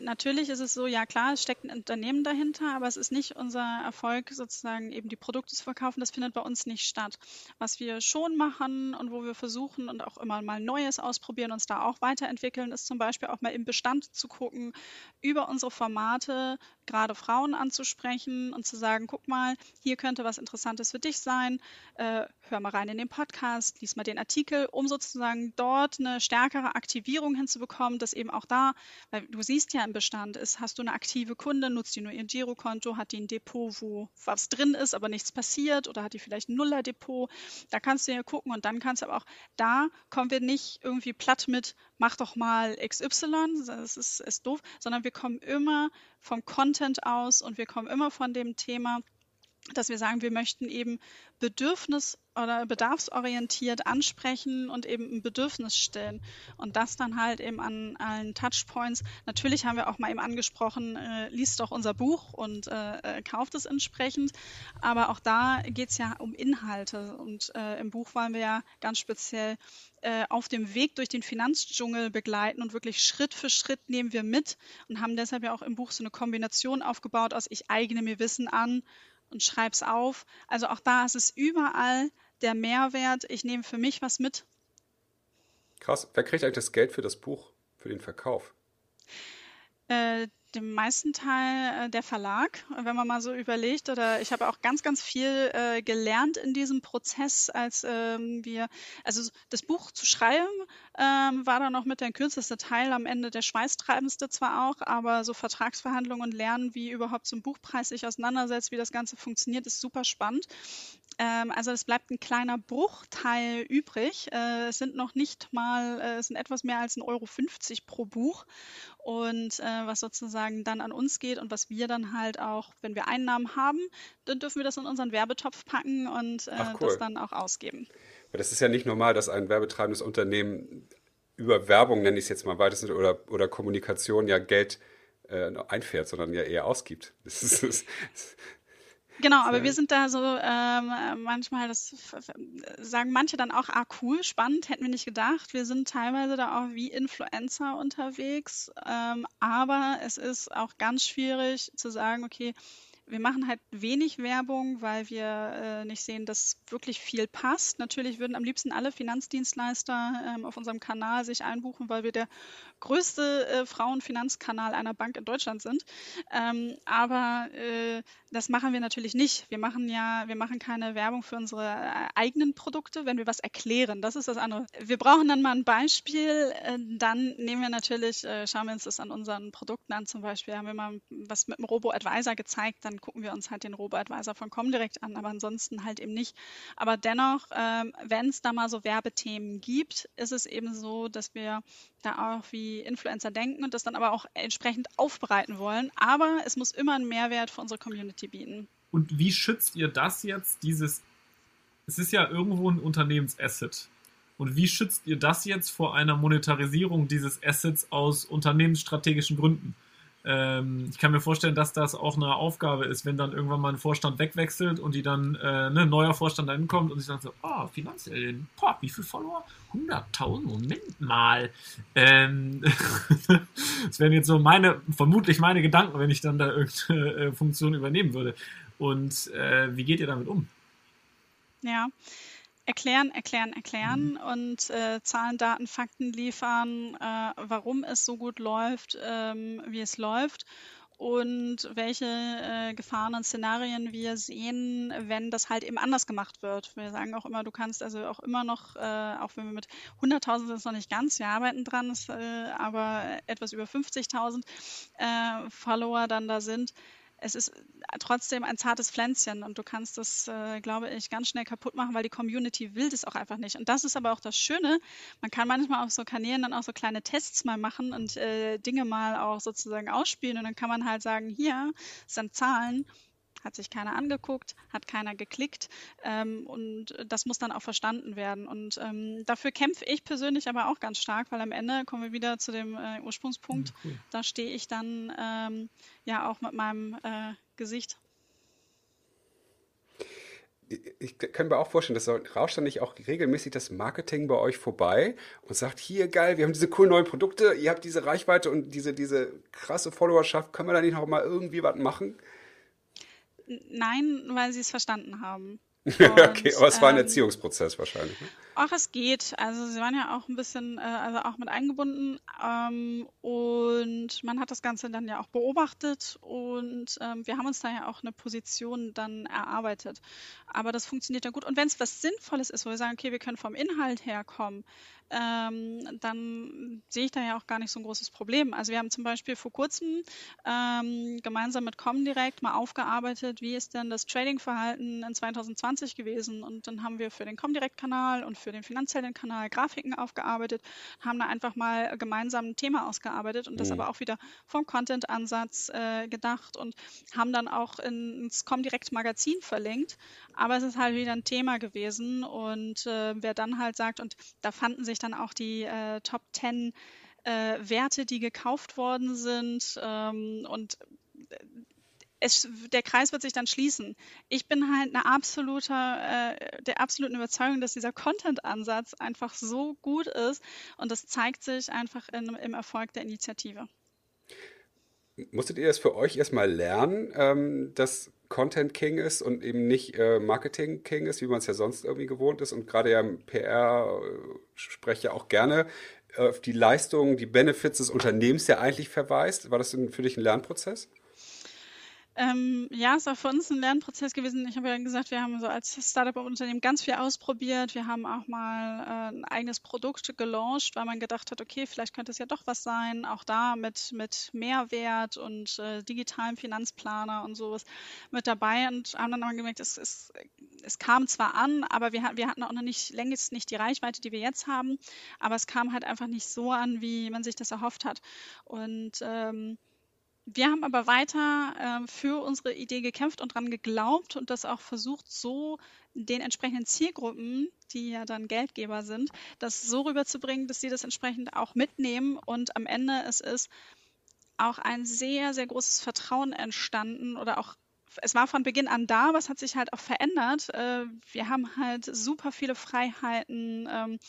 natürlich ist es so, ja klar, es steckt ein Unternehmen dahinter, aber es ist nicht unser Erfolg, sozusagen eben die Produkte zu verkaufen. Das findet bei uns nicht statt. Was wir schon machen und wo wir versuchen und auch immer mal Neues ausprobieren, uns da auch weiterentwickeln, ist zum Beispiel auch mal im Bestand zu gucken, über unsere Formate gerade Frauen anzusprechen und zu sagen, guck mal, hier könnte was Interessantes für dich sein, äh, hör mal rein in den Podcast, lies mal den Artikel, um sozusagen dort eine stärkere Aktivierung hinzubekommen, dass eben auch da, weil du siehst ja im Bestand, ist, hast du eine aktive Kunde, nutzt die nur ihr Girokonto, hat die ein Depot, wo was drin ist, aber nichts passiert oder hat die vielleicht ein Nuller-Depot, da kannst du ja gucken und dann kannst du aber auch, da kommen wir nicht irgendwie platt mit, mach doch mal XY, das ist, ist doof, sondern wir kommen immer vom Content aus und wir kommen immer von dem Thema, dass wir sagen, wir möchten eben Bedürfnis oder bedarfsorientiert ansprechen und eben ein Bedürfnis stellen. Und das dann halt eben an allen Touchpoints. Natürlich haben wir auch mal eben angesprochen, äh, liest doch unser Buch und äh, äh kauft es entsprechend. Aber auch da geht es ja um Inhalte. Und äh, im Buch wollen wir ja ganz speziell äh, auf dem Weg durch den Finanzdschungel begleiten und wirklich Schritt für Schritt nehmen wir mit und haben deshalb ja auch im Buch so eine Kombination aufgebaut aus ich eigne mir Wissen an und schreib's auf. Also auch da ist es überall der Mehrwert. Ich nehme für mich was mit. Krass. Wer kriegt eigentlich das Geld für das Buch, für den Verkauf? Äh, dem meisten Teil äh, der Verlag, wenn man mal so überlegt. Oder ich habe auch ganz, ganz viel äh, gelernt in diesem Prozess, als ähm, wir, also das Buch zu schreiben, ähm, war dann noch mit der kürzeste Teil, am Ende der schweißtreibendste zwar auch, aber so Vertragsverhandlungen und Lernen, wie überhaupt ein Buchpreis sich auseinandersetzt, wie das Ganze funktioniert, ist super spannend. Ähm, also es bleibt ein kleiner Bruchteil übrig. Äh, es sind noch nicht mal, äh, es sind etwas mehr als 1,50 Euro pro Buch. Und äh, was sozusagen dann an uns geht und was wir dann halt auch, wenn wir Einnahmen haben, dann dürfen wir das in unseren Werbetopf packen und Ach, cool. das dann auch ausgeben. Aber das ist ja nicht normal, dass ein werbetreibendes Unternehmen über Werbung, nenne ich es jetzt mal weitestens, oder, oder Kommunikation ja Geld äh, einfährt, sondern ja eher ausgibt. Das ist, das Genau, aber wir sind da so ähm, manchmal, das sagen manche dann auch, ah cool, spannend, hätten wir nicht gedacht. Wir sind teilweise da auch wie Influencer unterwegs, ähm, aber es ist auch ganz schwierig zu sagen, okay, wir machen halt wenig Werbung, weil wir äh, nicht sehen, dass wirklich viel passt. Natürlich würden am liebsten alle Finanzdienstleister ähm, auf unserem Kanal sich einbuchen, weil wir der größte äh, Frauenfinanzkanal einer Bank in Deutschland sind. Ähm, aber äh, das machen wir natürlich nicht. Wir machen ja, wir machen keine Werbung für unsere äh, eigenen Produkte, wenn wir was erklären. Das ist das andere. Wir brauchen dann mal ein Beispiel. Äh, dann nehmen wir natürlich, äh, schauen wir uns das an unseren Produkten an. Zum Beispiel haben wir mal was mit dem Robo-Advisor gezeigt. Dann gucken wir uns halt den Robo-Advisor von Comdirect an, aber ansonsten halt eben nicht. Aber dennoch, ähm, wenn es da mal so Werbethemen gibt, ist es eben so, dass wir da auch wie Influencer denken und das dann aber auch entsprechend aufbereiten wollen. Aber es muss immer einen Mehrwert für unsere Community bieten. Und wie schützt ihr das jetzt, dieses, es ist ja irgendwo ein Unternehmensasset. Und wie schützt ihr das jetzt vor einer Monetarisierung dieses Assets aus unternehmensstrategischen Gründen? Ähm, ich kann mir vorstellen, dass das auch eine Aufgabe ist, wenn dann irgendwann mal ein Vorstand wegwechselt und die dann äh, ne, ein neuer Vorstand da hinkommt und sich dann so, ah, oh, finanziell, boah, wie viel Follower? 100.000, Moment mal. Ähm, (laughs) das wären jetzt so meine, vermutlich meine Gedanken, wenn ich dann da irgendeine äh, Funktion übernehmen würde. Und äh, wie geht ihr damit um? Ja, erklären, erklären, erklären mhm. und äh, Zahlen, Daten, Fakten liefern, äh, warum es so gut läuft, ähm, wie es läuft und welche äh, Gefahren und Szenarien wir sehen, wenn das halt eben anders gemacht wird. Wir sagen auch immer, du kannst also auch immer noch, äh, auch wenn wir mit 100.000 sind es noch nicht ganz, wir arbeiten dran, ist, äh, aber etwas über 50.000 äh, Follower dann da sind, es ist trotzdem ein zartes Pflänzchen und du kannst das, äh, glaube ich, ganz schnell kaputt machen, weil die Community will das auch einfach nicht. Und das ist aber auch das Schöne. Man kann manchmal auf so Kanälen dann auch so kleine Tests mal machen und äh, Dinge mal auch sozusagen ausspielen und dann kann man halt sagen, hier sind Zahlen hat sich keiner angeguckt, hat keiner geklickt ähm, und das muss dann auch verstanden werden. Und ähm, dafür kämpfe ich persönlich aber auch ganz stark, weil am Ende kommen wir wieder zu dem äh, Ursprungspunkt. Ja, cool. Da stehe ich dann ähm, ja auch mit meinem äh, Gesicht. Ich kann mir auch vorstellen, dass rauscht dann nicht auch regelmäßig das Marketing bei euch vorbei und sagt, hier geil, wir haben diese coolen neuen Produkte, ihr habt diese Reichweite und diese, diese krasse Followerschaft, können wir da nicht noch mal irgendwie was machen? Nein, weil sie es verstanden haben. (laughs) okay, aber es war ein ähm, Erziehungsprozess wahrscheinlich. Ne? Ach, es geht. Also sie waren ja auch ein bisschen, äh, also auch mit eingebunden ähm, und man hat das Ganze dann ja auch beobachtet und ähm, wir haben uns da ja auch eine Position dann erarbeitet. Aber das funktioniert ja gut. Und wenn es was Sinnvolles ist, wo wir sagen, okay, wir können vom Inhalt herkommen, ähm, dann sehe ich da ja auch gar nicht so ein großes Problem. Also wir haben zum Beispiel vor kurzem ähm, gemeinsam mit Comdirect mal aufgearbeitet, wie ist denn das Trading-Verhalten in 2020 gewesen. Und dann haben wir für den Comdirect-Kanal und für den finanziellen Kanal Grafiken aufgearbeitet, haben da einfach mal gemeinsam ein Thema ausgearbeitet und mhm. das aber auch wieder vom Content-Ansatz äh, gedacht und haben dann auch ins Comdirect-Magazin verlinkt. Aber es ist halt wieder ein Thema gewesen und äh, wer dann halt sagt, und da fanden sich dann auch die äh, Top 10 äh, Werte, die gekauft worden sind ähm, und äh, es, der Kreis wird sich dann schließen. Ich bin halt eine absolute, äh, der absoluten Überzeugung, dass dieser Content-Ansatz einfach so gut ist und das zeigt sich einfach in, im Erfolg der Initiative. Musstet ihr das für euch erstmal lernen, ähm, dass Content King ist und eben nicht äh, Marketing King ist, wie man es ja sonst irgendwie gewohnt ist. Und gerade ja im PR äh, auch gerne auf die Leistungen, die Benefits des Unternehmens ja eigentlich verweist. War das für dich ein Lernprozess? Ähm, ja, es war für uns ein Lernprozess gewesen. Ich habe ja gesagt, wir haben so als Startup-Unternehmen ganz viel ausprobiert. Wir haben auch mal äh, ein eigenes Produkt gelauncht, weil man gedacht hat, okay, vielleicht könnte es ja doch was sein. Auch da mit, mit Mehrwert und äh, digitalem Finanzplaner und sowas mit dabei und haben dann aber gemerkt, es, es, es kam zwar an, aber wir, wir hatten auch noch nicht längst nicht die Reichweite, die wir jetzt haben. Aber es kam halt einfach nicht so an, wie man sich das erhofft hat. Und ähm, wir haben aber weiter äh, für unsere Idee gekämpft und daran geglaubt und das auch versucht, so den entsprechenden Zielgruppen, die ja dann Geldgeber sind, das so rüberzubringen, dass sie das entsprechend auch mitnehmen. Und am Ende es ist auch ein sehr, sehr großes Vertrauen entstanden oder auch es war von Beginn an da, es hat sich halt auch verändert. Äh, wir haben halt super viele Freiheiten, ähm,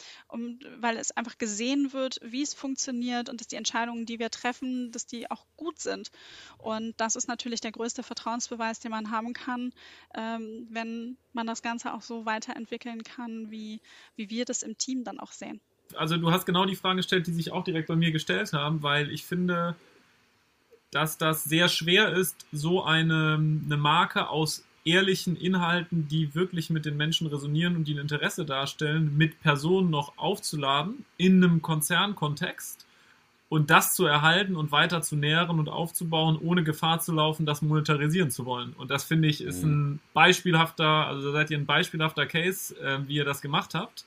weil es einfach gesehen wird, wie es funktioniert und dass die Entscheidungen, die wir treffen, dass die auch gut sind. Und das ist natürlich der größte Vertrauensbeweis, den man haben kann, ähm, wenn man das Ganze auch so weiterentwickeln kann, wie, wie wir das im Team dann auch sehen. Also du hast genau die Fragen gestellt, die sich auch direkt bei mir gestellt haben, weil ich finde, dass das sehr schwer ist, so eine, eine Marke aus ehrlichen Inhalten, die wirklich mit den Menschen resonieren und die ein Interesse darstellen, mit Personen noch aufzuladen in einem Konzernkontext und das zu erhalten und weiter zu nähren und aufzubauen, ohne Gefahr zu laufen, das monetarisieren zu wollen. Und das finde ich ist mhm. ein beispielhafter, also seid ihr ein beispielhafter Case, äh, wie ihr das gemacht habt,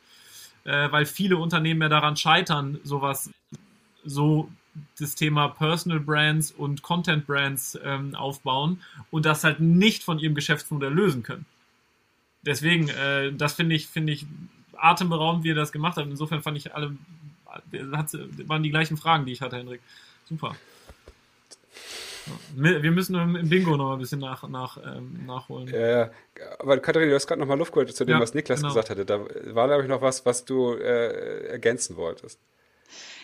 äh, weil viele Unternehmen ja daran scheitern, sowas so das Thema Personal Brands und Content Brands ähm, aufbauen und das halt nicht von ihrem Geschäftsmodell lösen können. Deswegen, äh, das finde ich, finde ich atemberaubend, wie ihr das gemacht habt. Insofern fand ich alle, hat, waren die gleichen Fragen, die ich hatte, Hendrik. Super. Wir müssen im Bingo noch ein bisschen nach, nach, ähm, nachholen. Ja, aber Katharina, du hast gerade noch mal Luft geholt zu dem, ja, was Niklas genau. gesagt hatte. Da war, glaube ich, noch was, was du äh, ergänzen wolltest.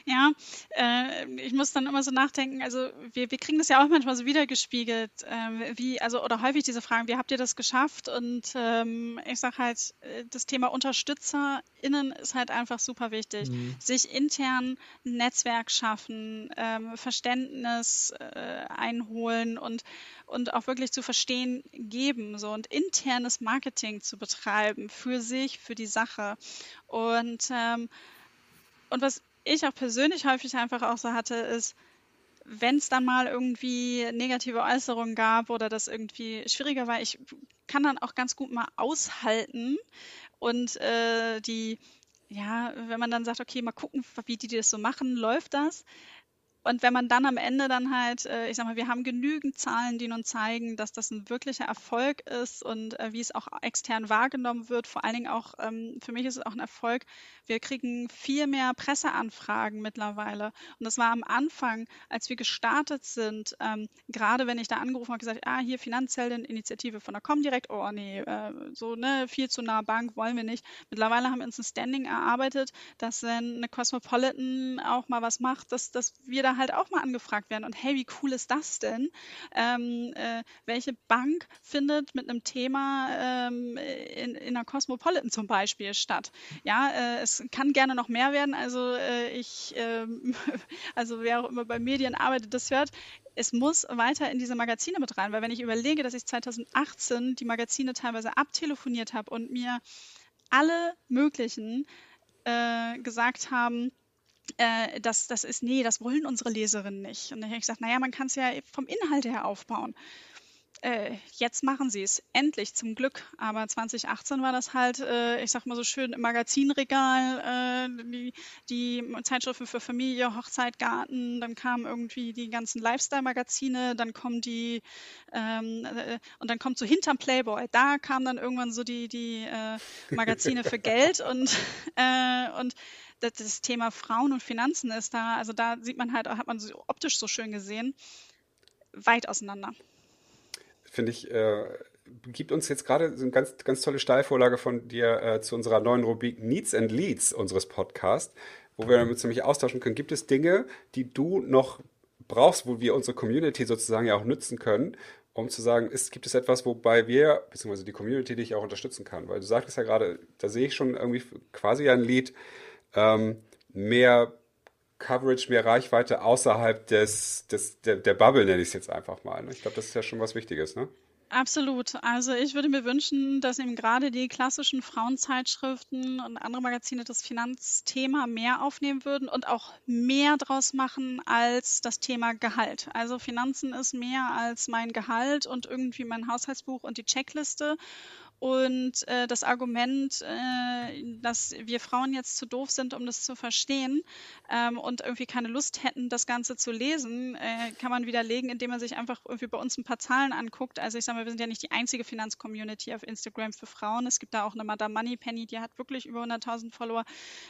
Ja, äh, ich muss dann immer so nachdenken, also wir, wir kriegen das ja auch manchmal so wiedergespiegelt, äh, wie, also oder häufig diese Fragen, wie habt ihr das geschafft? Und ähm, ich sage halt, äh, das Thema UnterstützerInnen ist halt einfach super wichtig. Mhm. Sich intern ein Netzwerk schaffen, ähm, Verständnis äh, einholen und und auch wirklich zu verstehen geben so und internes Marketing zu betreiben für sich, für die Sache. Und ähm, und was ich auch persönlich häufig einfach auch so hatte, ist, wenn es dann mal irgendwie negative Äußerungen gab oder das irgendwie schwieriger war, ich kann dann auch ganz gut mal aushalten und äh, die, ja, wenn man dann sagt, okay, mal gucken, wie die das so machen, läuft das, und wenn man dann am Ende dann halt, äh, ich sag mal, wir haben genügend Zahlen, die nun zeigen, dass das ein wirklicher Erfolg ist und äh, wie es auch extern wahrgenommen wird. Vor allen Dingen auch, ähm, für mich ist es auch ein Erfolg. Wir kriegen viel mehr Presseanfragen mittlerweile. Und das war am Anfang, als wir gestartet sind, ähm, gerade wenn ich da angerufen habe, gesagt, ah, hier Finanzhelden-Initiative von der Comdirect, oh nee, äh, so, ne, viel zu nah Bank wollen wir nicht. Mittlerweile haben wir uns ein Standing erarbeitet, dass wenn eine Cosmopolitan auch mal was macht, dass, dass wir da halt auch mal angefragt werden. Und hey, wie cool ist das denn? Ähm, äh, welche Bank findet mit einem Thema ähm, in, in einer Cosmopolitan zum Beispiel statt? Ja, äh, es kann gerne noch mehr werden. Also äh, ich, ähm, (laughs) also wer auch immer bei Medien arbeitet, das hört, es muss weiter in diese Magazine mit rein, weil wenn ich überlege, dass ich 2018 die Magazine teilweise abtelefoniert habe und mir alle möglichen äh, gesagt haben, äh, das, das ist, nee, das wollen unsere Leserinnen nicht. Und dann habe ich gesagt, naja, man kann es ja vom Inhalt her aufbauen. Äh, jetzt machen sie es, endlich zum Glück. Aber 2018 war das halt, äh, ich sag mal so schön, im Magazinregal, äh, die, die Zeitschriften für Familie, Hochzeit, Garten, dann kamen irgendwie die ganzen Lifestyle-Magazine, dann kommen die, ähm, äh, und dann kommt so hinterm Playboy, da kamen dann irgendwann so die, die äh, Magazine für Geld und, (laughs) äh, und das, das Thema Frauen und Finanzen ist da, also da sieht man halt, hat man so optisch so schön gesehen, weit auseinander. Finde ich, äh, gibt uns jetzt gerade so eine ganz, ganz tolle Steilvorlage von dir äh, zu unserer neuen Rubrik Needs and Leads unseres Podcasts, wo wir uns nämlich austauschen können. Gibt es Dinge, die du noch brauchst, wo wir unsere Community sozusagen ja auch nützen können, um zu sagen, ist, gibt es etwas, wobei wir, beziehungsweise die Community dich auch unterstützen kann? Weil du sagtest ja gerade, da sehe ich schon irgendwie quasi ein Lied, ähm, mehr Coverage, mehr Reichweite außerhalb des, des, der, der Bubble, nenne ich es jetzt einfach mal. Ne? Ich glaube, das ist ja schon was Wichtiges, ne? Absolut. Also ich würde mir wünschen, dass eben gerade die klassischen Frauenzeitschriften und andere Magazine das Finanzthema mehr aufnehmen würden und auch mehr draus machen als das Thema Gehalt. Also Finanzen ist mehr als mein Gehalt und irgendwie mein Haushaltsbuch und die Checkliste Und äh, das Argument, äh, dass wir Frauen jetzt zu doof sind, um das zu verstehen ähm, und irgendwie keine Lust hätten, das Ganze zu lesen, äh, kann man widerlegen, indem man sich einfach irgendwie bei uns ein paar Zahlen anguckt. Also ich sage mal, wir sind ja nicht die einzige Finanzcommunity auf Instagram für Frauen. Es gibt da auch eine Madame Moneypenny, die hat wirklich über 100.000 Follower.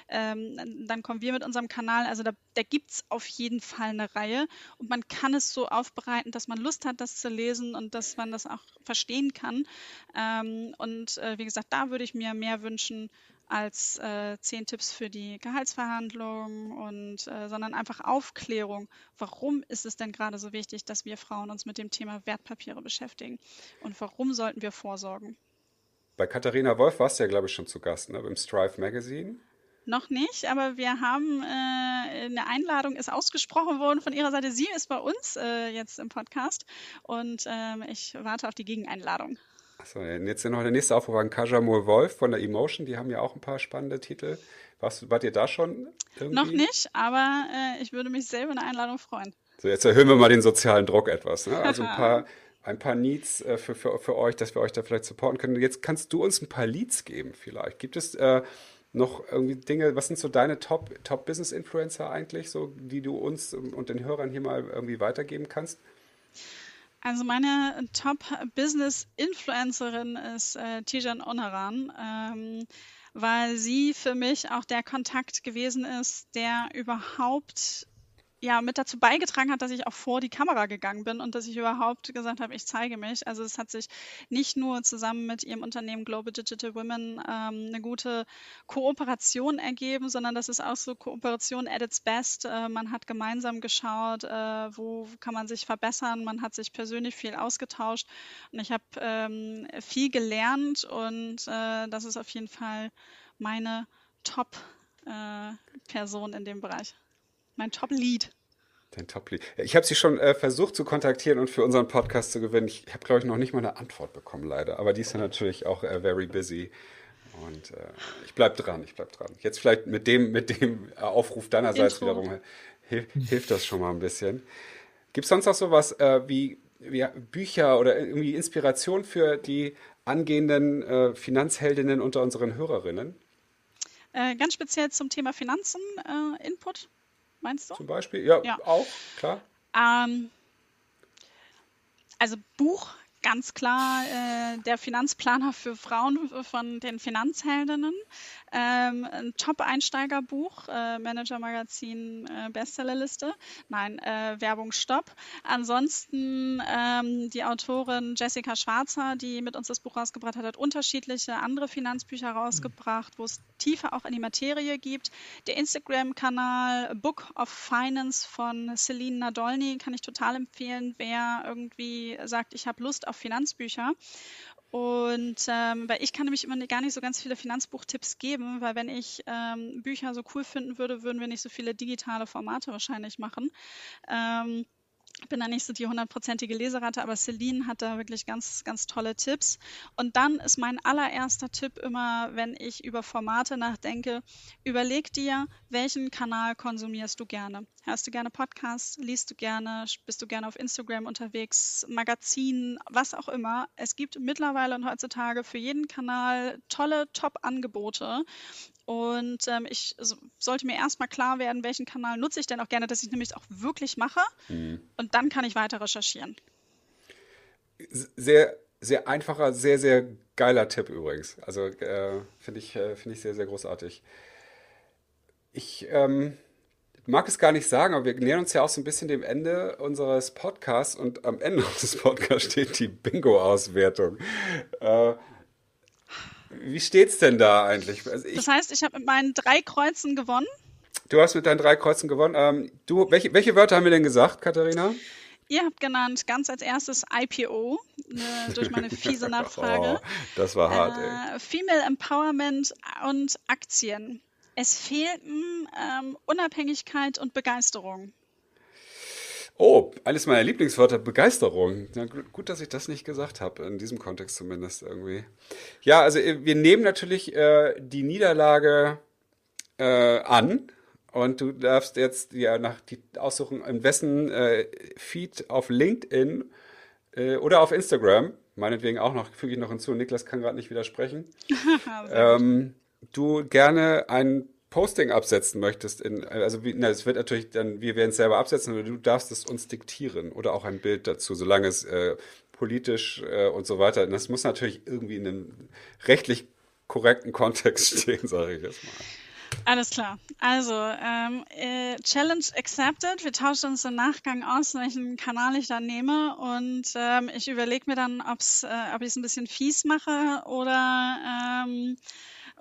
Ähm, dann kommen wir mit unserem Kanal. Also da, da gibt es auf jeden Fall eine Reihe und man kann es so aufbereiten, dass man Lust hat, das zu lesen und dass man das auch verstehen kann. Ähm, und äh, wie gesagt, da würde ich mir mehr wünschen als äh, zehn Tipps für die Gehaltsverhandlungen und äh, sondern einfach Aufklärung. Warum ist es denn gerade so wichtig, dass wir Frauen uns mit dem Thema Wertpapiere beschäftigen? Und warum sollten wir vorsorgen? Bei Katharina Wolf warst du ja, glaube ich, schon zu Gast, ne? Beim Strive Magazine. Noch nicht, aber wir haben äh, eine Einladung ist ausgesprochen worden von ihrer Seite. Sie ist bei uns äh, jetzt im Podcast und ähm, ich warte auf die Gegeneinladung. Achso, jetzt noch der nächste Aufruf an Kajamur Wolf von der Emotion. Die haben ja auch ein paar spannende Titel. Warst, wart ihr da schon? Irgendwie? Noch nicht, aber äh, ich würde mich selber eine Einladung freuen. So, jetzt erhöhen wir mal den sozialen Druck etwas. Ne? Also ein (laughs) paar, ein paar Needs äh, für, für, für euch, dass wir euch da vielleicht supporten können. Jetzt kannst du uns ein paar Leads geben vielleicht. Gibt es äh, noch irgendwie Dinge, was sind so deine Top, Top eigentlich, so, die du uns und den Hörern hier mal irgendwie weitergeben kannst? Also meine Top-Business-Influencerin ist äh, Tijan Onaran, ähm, weil sie für mich auch der Kontakt gewesen ist, der überhaupt ja mit dazu beigetragen hat, dass ich auch vor die Kamera gegangen bin und dass ich überhaupt gesagt habe, ich zeige mich. Also es hat sich nicht nur zusammen mit ihrem Unternehmen Global Digital Women ähm, eine gute Kooperation ergeben, sondern das ist auch so Kooperation at its best. Äh, man hat gemeinsam geschaut, äh, wo kann man sich verbessern. Man hat sich persönlich viel ausgetauscht und ich habe ähm, viel gelernt und äh, das ist auf jeden Fall meine Top-Person äh, in dem Bereich. Mein Top-Lead. Dein Top-Lead. Ich habe sie schon äh, versucht zu kontaktieren und für unseren Podcast zu gewinnen. Ich habe, glaube ich, noch nicht mal eine Antwort bekommen, leider. Aber die ist ja natürlich auch äh, very busy. Und äh, ich bleibe dran, ich bleibe dran. Jetzt vielleicht mit dem, mit dem Aufruf deinerseits Intro. wiederum hilf, hilft das schon mal ein bisschen. Gibt es sonst noch sowas äh, wie, wie Bücher oder irgendwie Inspiration für die angehenden äh, Finanzheldinnen unter unseren Hörerinnen? Äh, ganz speziell zum Thema Finanzen, Input meinst du? Zum Beispiel, ja, ja. auch, klar. Ähm, also Buch ganz klar äh, der Finanzplaner für Frauen von den Finanzheldinnen. Ähm, ein Top-Einsteigerbuch, äh, Manager-Magazin, äh, Bestsellerliste. Nein, äh, Werbung Stopp. Ansonsten ähm, die Autorin Jessica Schwarzer, die mit uns das Buch rausgebracht hat, hat unterschiedliche andere Finanzbücher rausgebracht, wo es tiefer auch in die Materie gibt. Der Instagram-Kanal Book of Finance von Celine Nadolny kann ich total empfehlen, wer irgendwie sagt, ich habe Lust auf Finanzbücher. Und ähm, weil ich kann nämlich immer gar nicht so ganz viele Finanzbuchtipps geben, weil wenn ich ähm, Bücher so cool finden würde, würden wir nicht so viele digitale Formate wahrscheinlich machen. Ähm, bin da nicht so die hundertprozentige Leserate, aber Celine hat da wirklich ganz, ganz tolle Tipps. Und dann ist mein allererster Tipp immer, wenn ich über Formate nachdenke, überleg dir, welchen Kanal konsumierst du gerne? Hörst du gerne Podcasts? Liest du gerne? Bist du gerne auf Instagram unterwegs? Magazinen? Was auch immer. Es gibt mittlerweile und heutzutage für jeden Kanal tolle Top-Angebote. Und ähm, ich so, sollte mir erstmal klar werden, welchen Kanal nutze ich denn auch gerne, dass ich nämlich auch wirklich mache. Mhm. Und dann kann ich weiter recherchieren. Sehr, sehr einfacher, sehr, sehr geiler Tipp übrigens. Also äh, finde ich, äh, find ich sehr, sehr großartig. Ich ähm, mag es gar nicht sagen, aber wir nähern uns ja auch so ein bisschen dem Ende unseres Podcasts und am Ende (laughs) unseres Podcasts steht die Bingo-Auswertung. Äh, wie steht's denn da eigentlich? Also das heißt, ich habe mit meinen drei Kreuzen gewonnen. Du hast mit deinen drei Kreuzen gewonnen. Ähm, du, welche, welche Wörter haben wir denn gesagt, Katharina? Ihr habt genannt ganz als erstes IPO äh, durch meine fiese (laughs) Nachfrage. oh, das war hart. Äh, ey. Female Empowerment und Aktien. Es fehlten ähm, Unabhängigkeit und Begeisterung. Oh, eines meiner Lieblingswörter, Begeisterung. Ja, gut, dass ich das nicht gesagt habe, in diesem Kontext zumindest irgendwie. Ja, also äh, wir nehmen natürlich äh, die Niederlage äh, an und du darfst jetzt ja nach die aussuchen, in wessen äh, Feed auf LinkedIn äh, oder auf Instagram meinetwegen auch noch, füge ich noch hinzu, Niklas kann gerade nicht widersprechen, (laughs) ähm, du gerne ein Posting absetzen möchtest, in, also wie, na, es wird natürlich dann, wir werden es selber absetzen, aber du darfst es uns diktieren oder auch ein Bild dazu, solange es äh, politisch äh, und so weiter. Und das muss natürlich irgendwie in einem rechtlich korrekten Kontext (laughs) stehen, sage ich jetzt mal. Alles klar. Also, ähm, äh, Challenge accepted. Wir tauschen uns im Nachgang aus, welchen Kanal ich dann nehme. Und ähm, ich überlege mir dann, ob's, äh, ob ich es ein bisschen fies mache oder, ähm,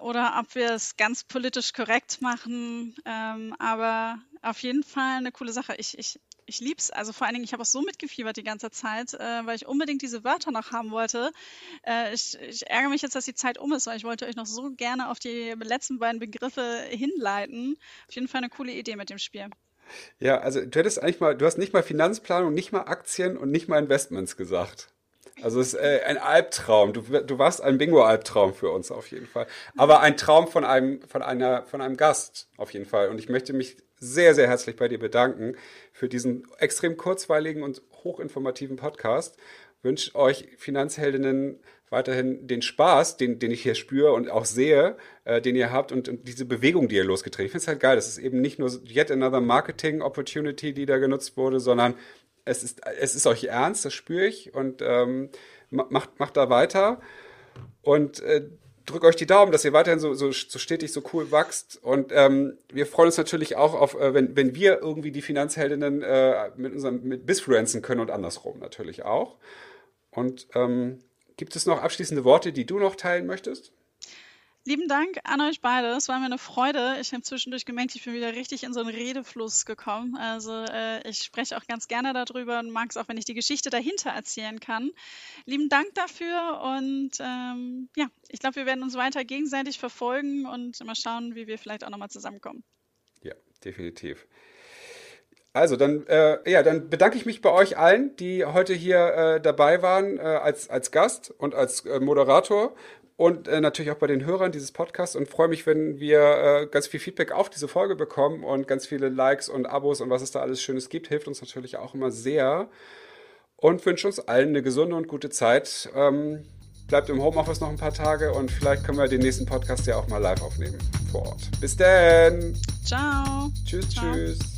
oder ob wir es ganz politisch korrekt machen. Ähm, aber auf jeden Fall eine coole Sache. Ich, ich ich lieb's. Also vor allen Dingen, ich habe auch so mitgefiebert die ganze Zeit, äh, weil ich unbedingt diese Wörter noch haben wollte. Äh, ich, ich, ärgere mich jetzt, dass die Zeit um ist, weil ich wollte euch noch so gerne auf die letzten beiden Begriffe hinleiten. Auf jeden Fall eine coole Idee mit dem Spiel. Ja, also du hättest eigentlich mal, du hast nicht mal Finanzplanung, nicht mal Aktien und nicht mal Investments gesagt. Also es ist äh, ein Albtraum. Du, du warst ein Bingo-Albtraum für uns auf jeden Fall. Aber ein Traum von einem, von einer, von einem Gast auf jeden Fall. Und ich möchte mich sehr, sehr herzlich bei dir bedanken für diesen extrem kurzweiligen und hochinformativen Podcast. Wünsche euch Finanzheldinnen weiterhin den Spaß, den, den ich hier spüre und auch sehe, äh, den ihr habt und, und diese Bewegung, die ihr losgetreten. Ich finde es halt geil. Das ist eben nicht nur yet another Marketing Opportunity, die da genutzt wurde, sondern es ist, es ist euch ernst, das spüre ich und ähm, macht, macht da weiter. Und äh, drücke euch die Daumen, dass ihr weiterhin so, so, so stetig, so cool wächst. Und ähm, wir freuen uns natürlich auch auf, äh, wenn, wenn wir irgendwie die Finanzheldinnen äh, mit unserem mit Bisfluenzen können und andersrum natürlich auch. Und ähm, gibt es noch abschließende Worte, die du noch teilen möchtest? Lieben Dank an euch beide. Es war mir eine Freude. Ich habe zwischendurch gemerkt, ich bin wieder richtig in so einen Redefluss gekommen. Also äh, ich spreche auch ganz gerne darüber und mag es auch, wenn ich die Geschichte dahinter erzählen kann. Lieben Dank dafür und ähm, ja, ich glaube, wir werden uns weiter gegenseitig verfolgen und mal schauen, wie wir vielleicht auch nochmal zusammenkommen. Ja, definitiv. Also dann, äh, ja, dann bedanke ich mich bei euch allen, die heute hier äh, dabei waren äh, als, als Gast und als äh, Moderator und äh, natürlich auch bei den Hörern dieses Podcasts und freue mich, wenn wir äh, ganz viel Feedback auf diese Folge bekommen und ganz viele Likes und Abos und was es da alles Schönes gibt, hilft uns natürlich auch immer sehr und wünsche uns allen eine gesunde und gute Zeit. Ähm, bleibt im Homeoffice noch ein paar Tage und vielleicht können wir den nächsten Podcast ja auch mal live aufnehmen vor Ort. Bis dann. Ciao. Tschüss, Ciao. tschüss.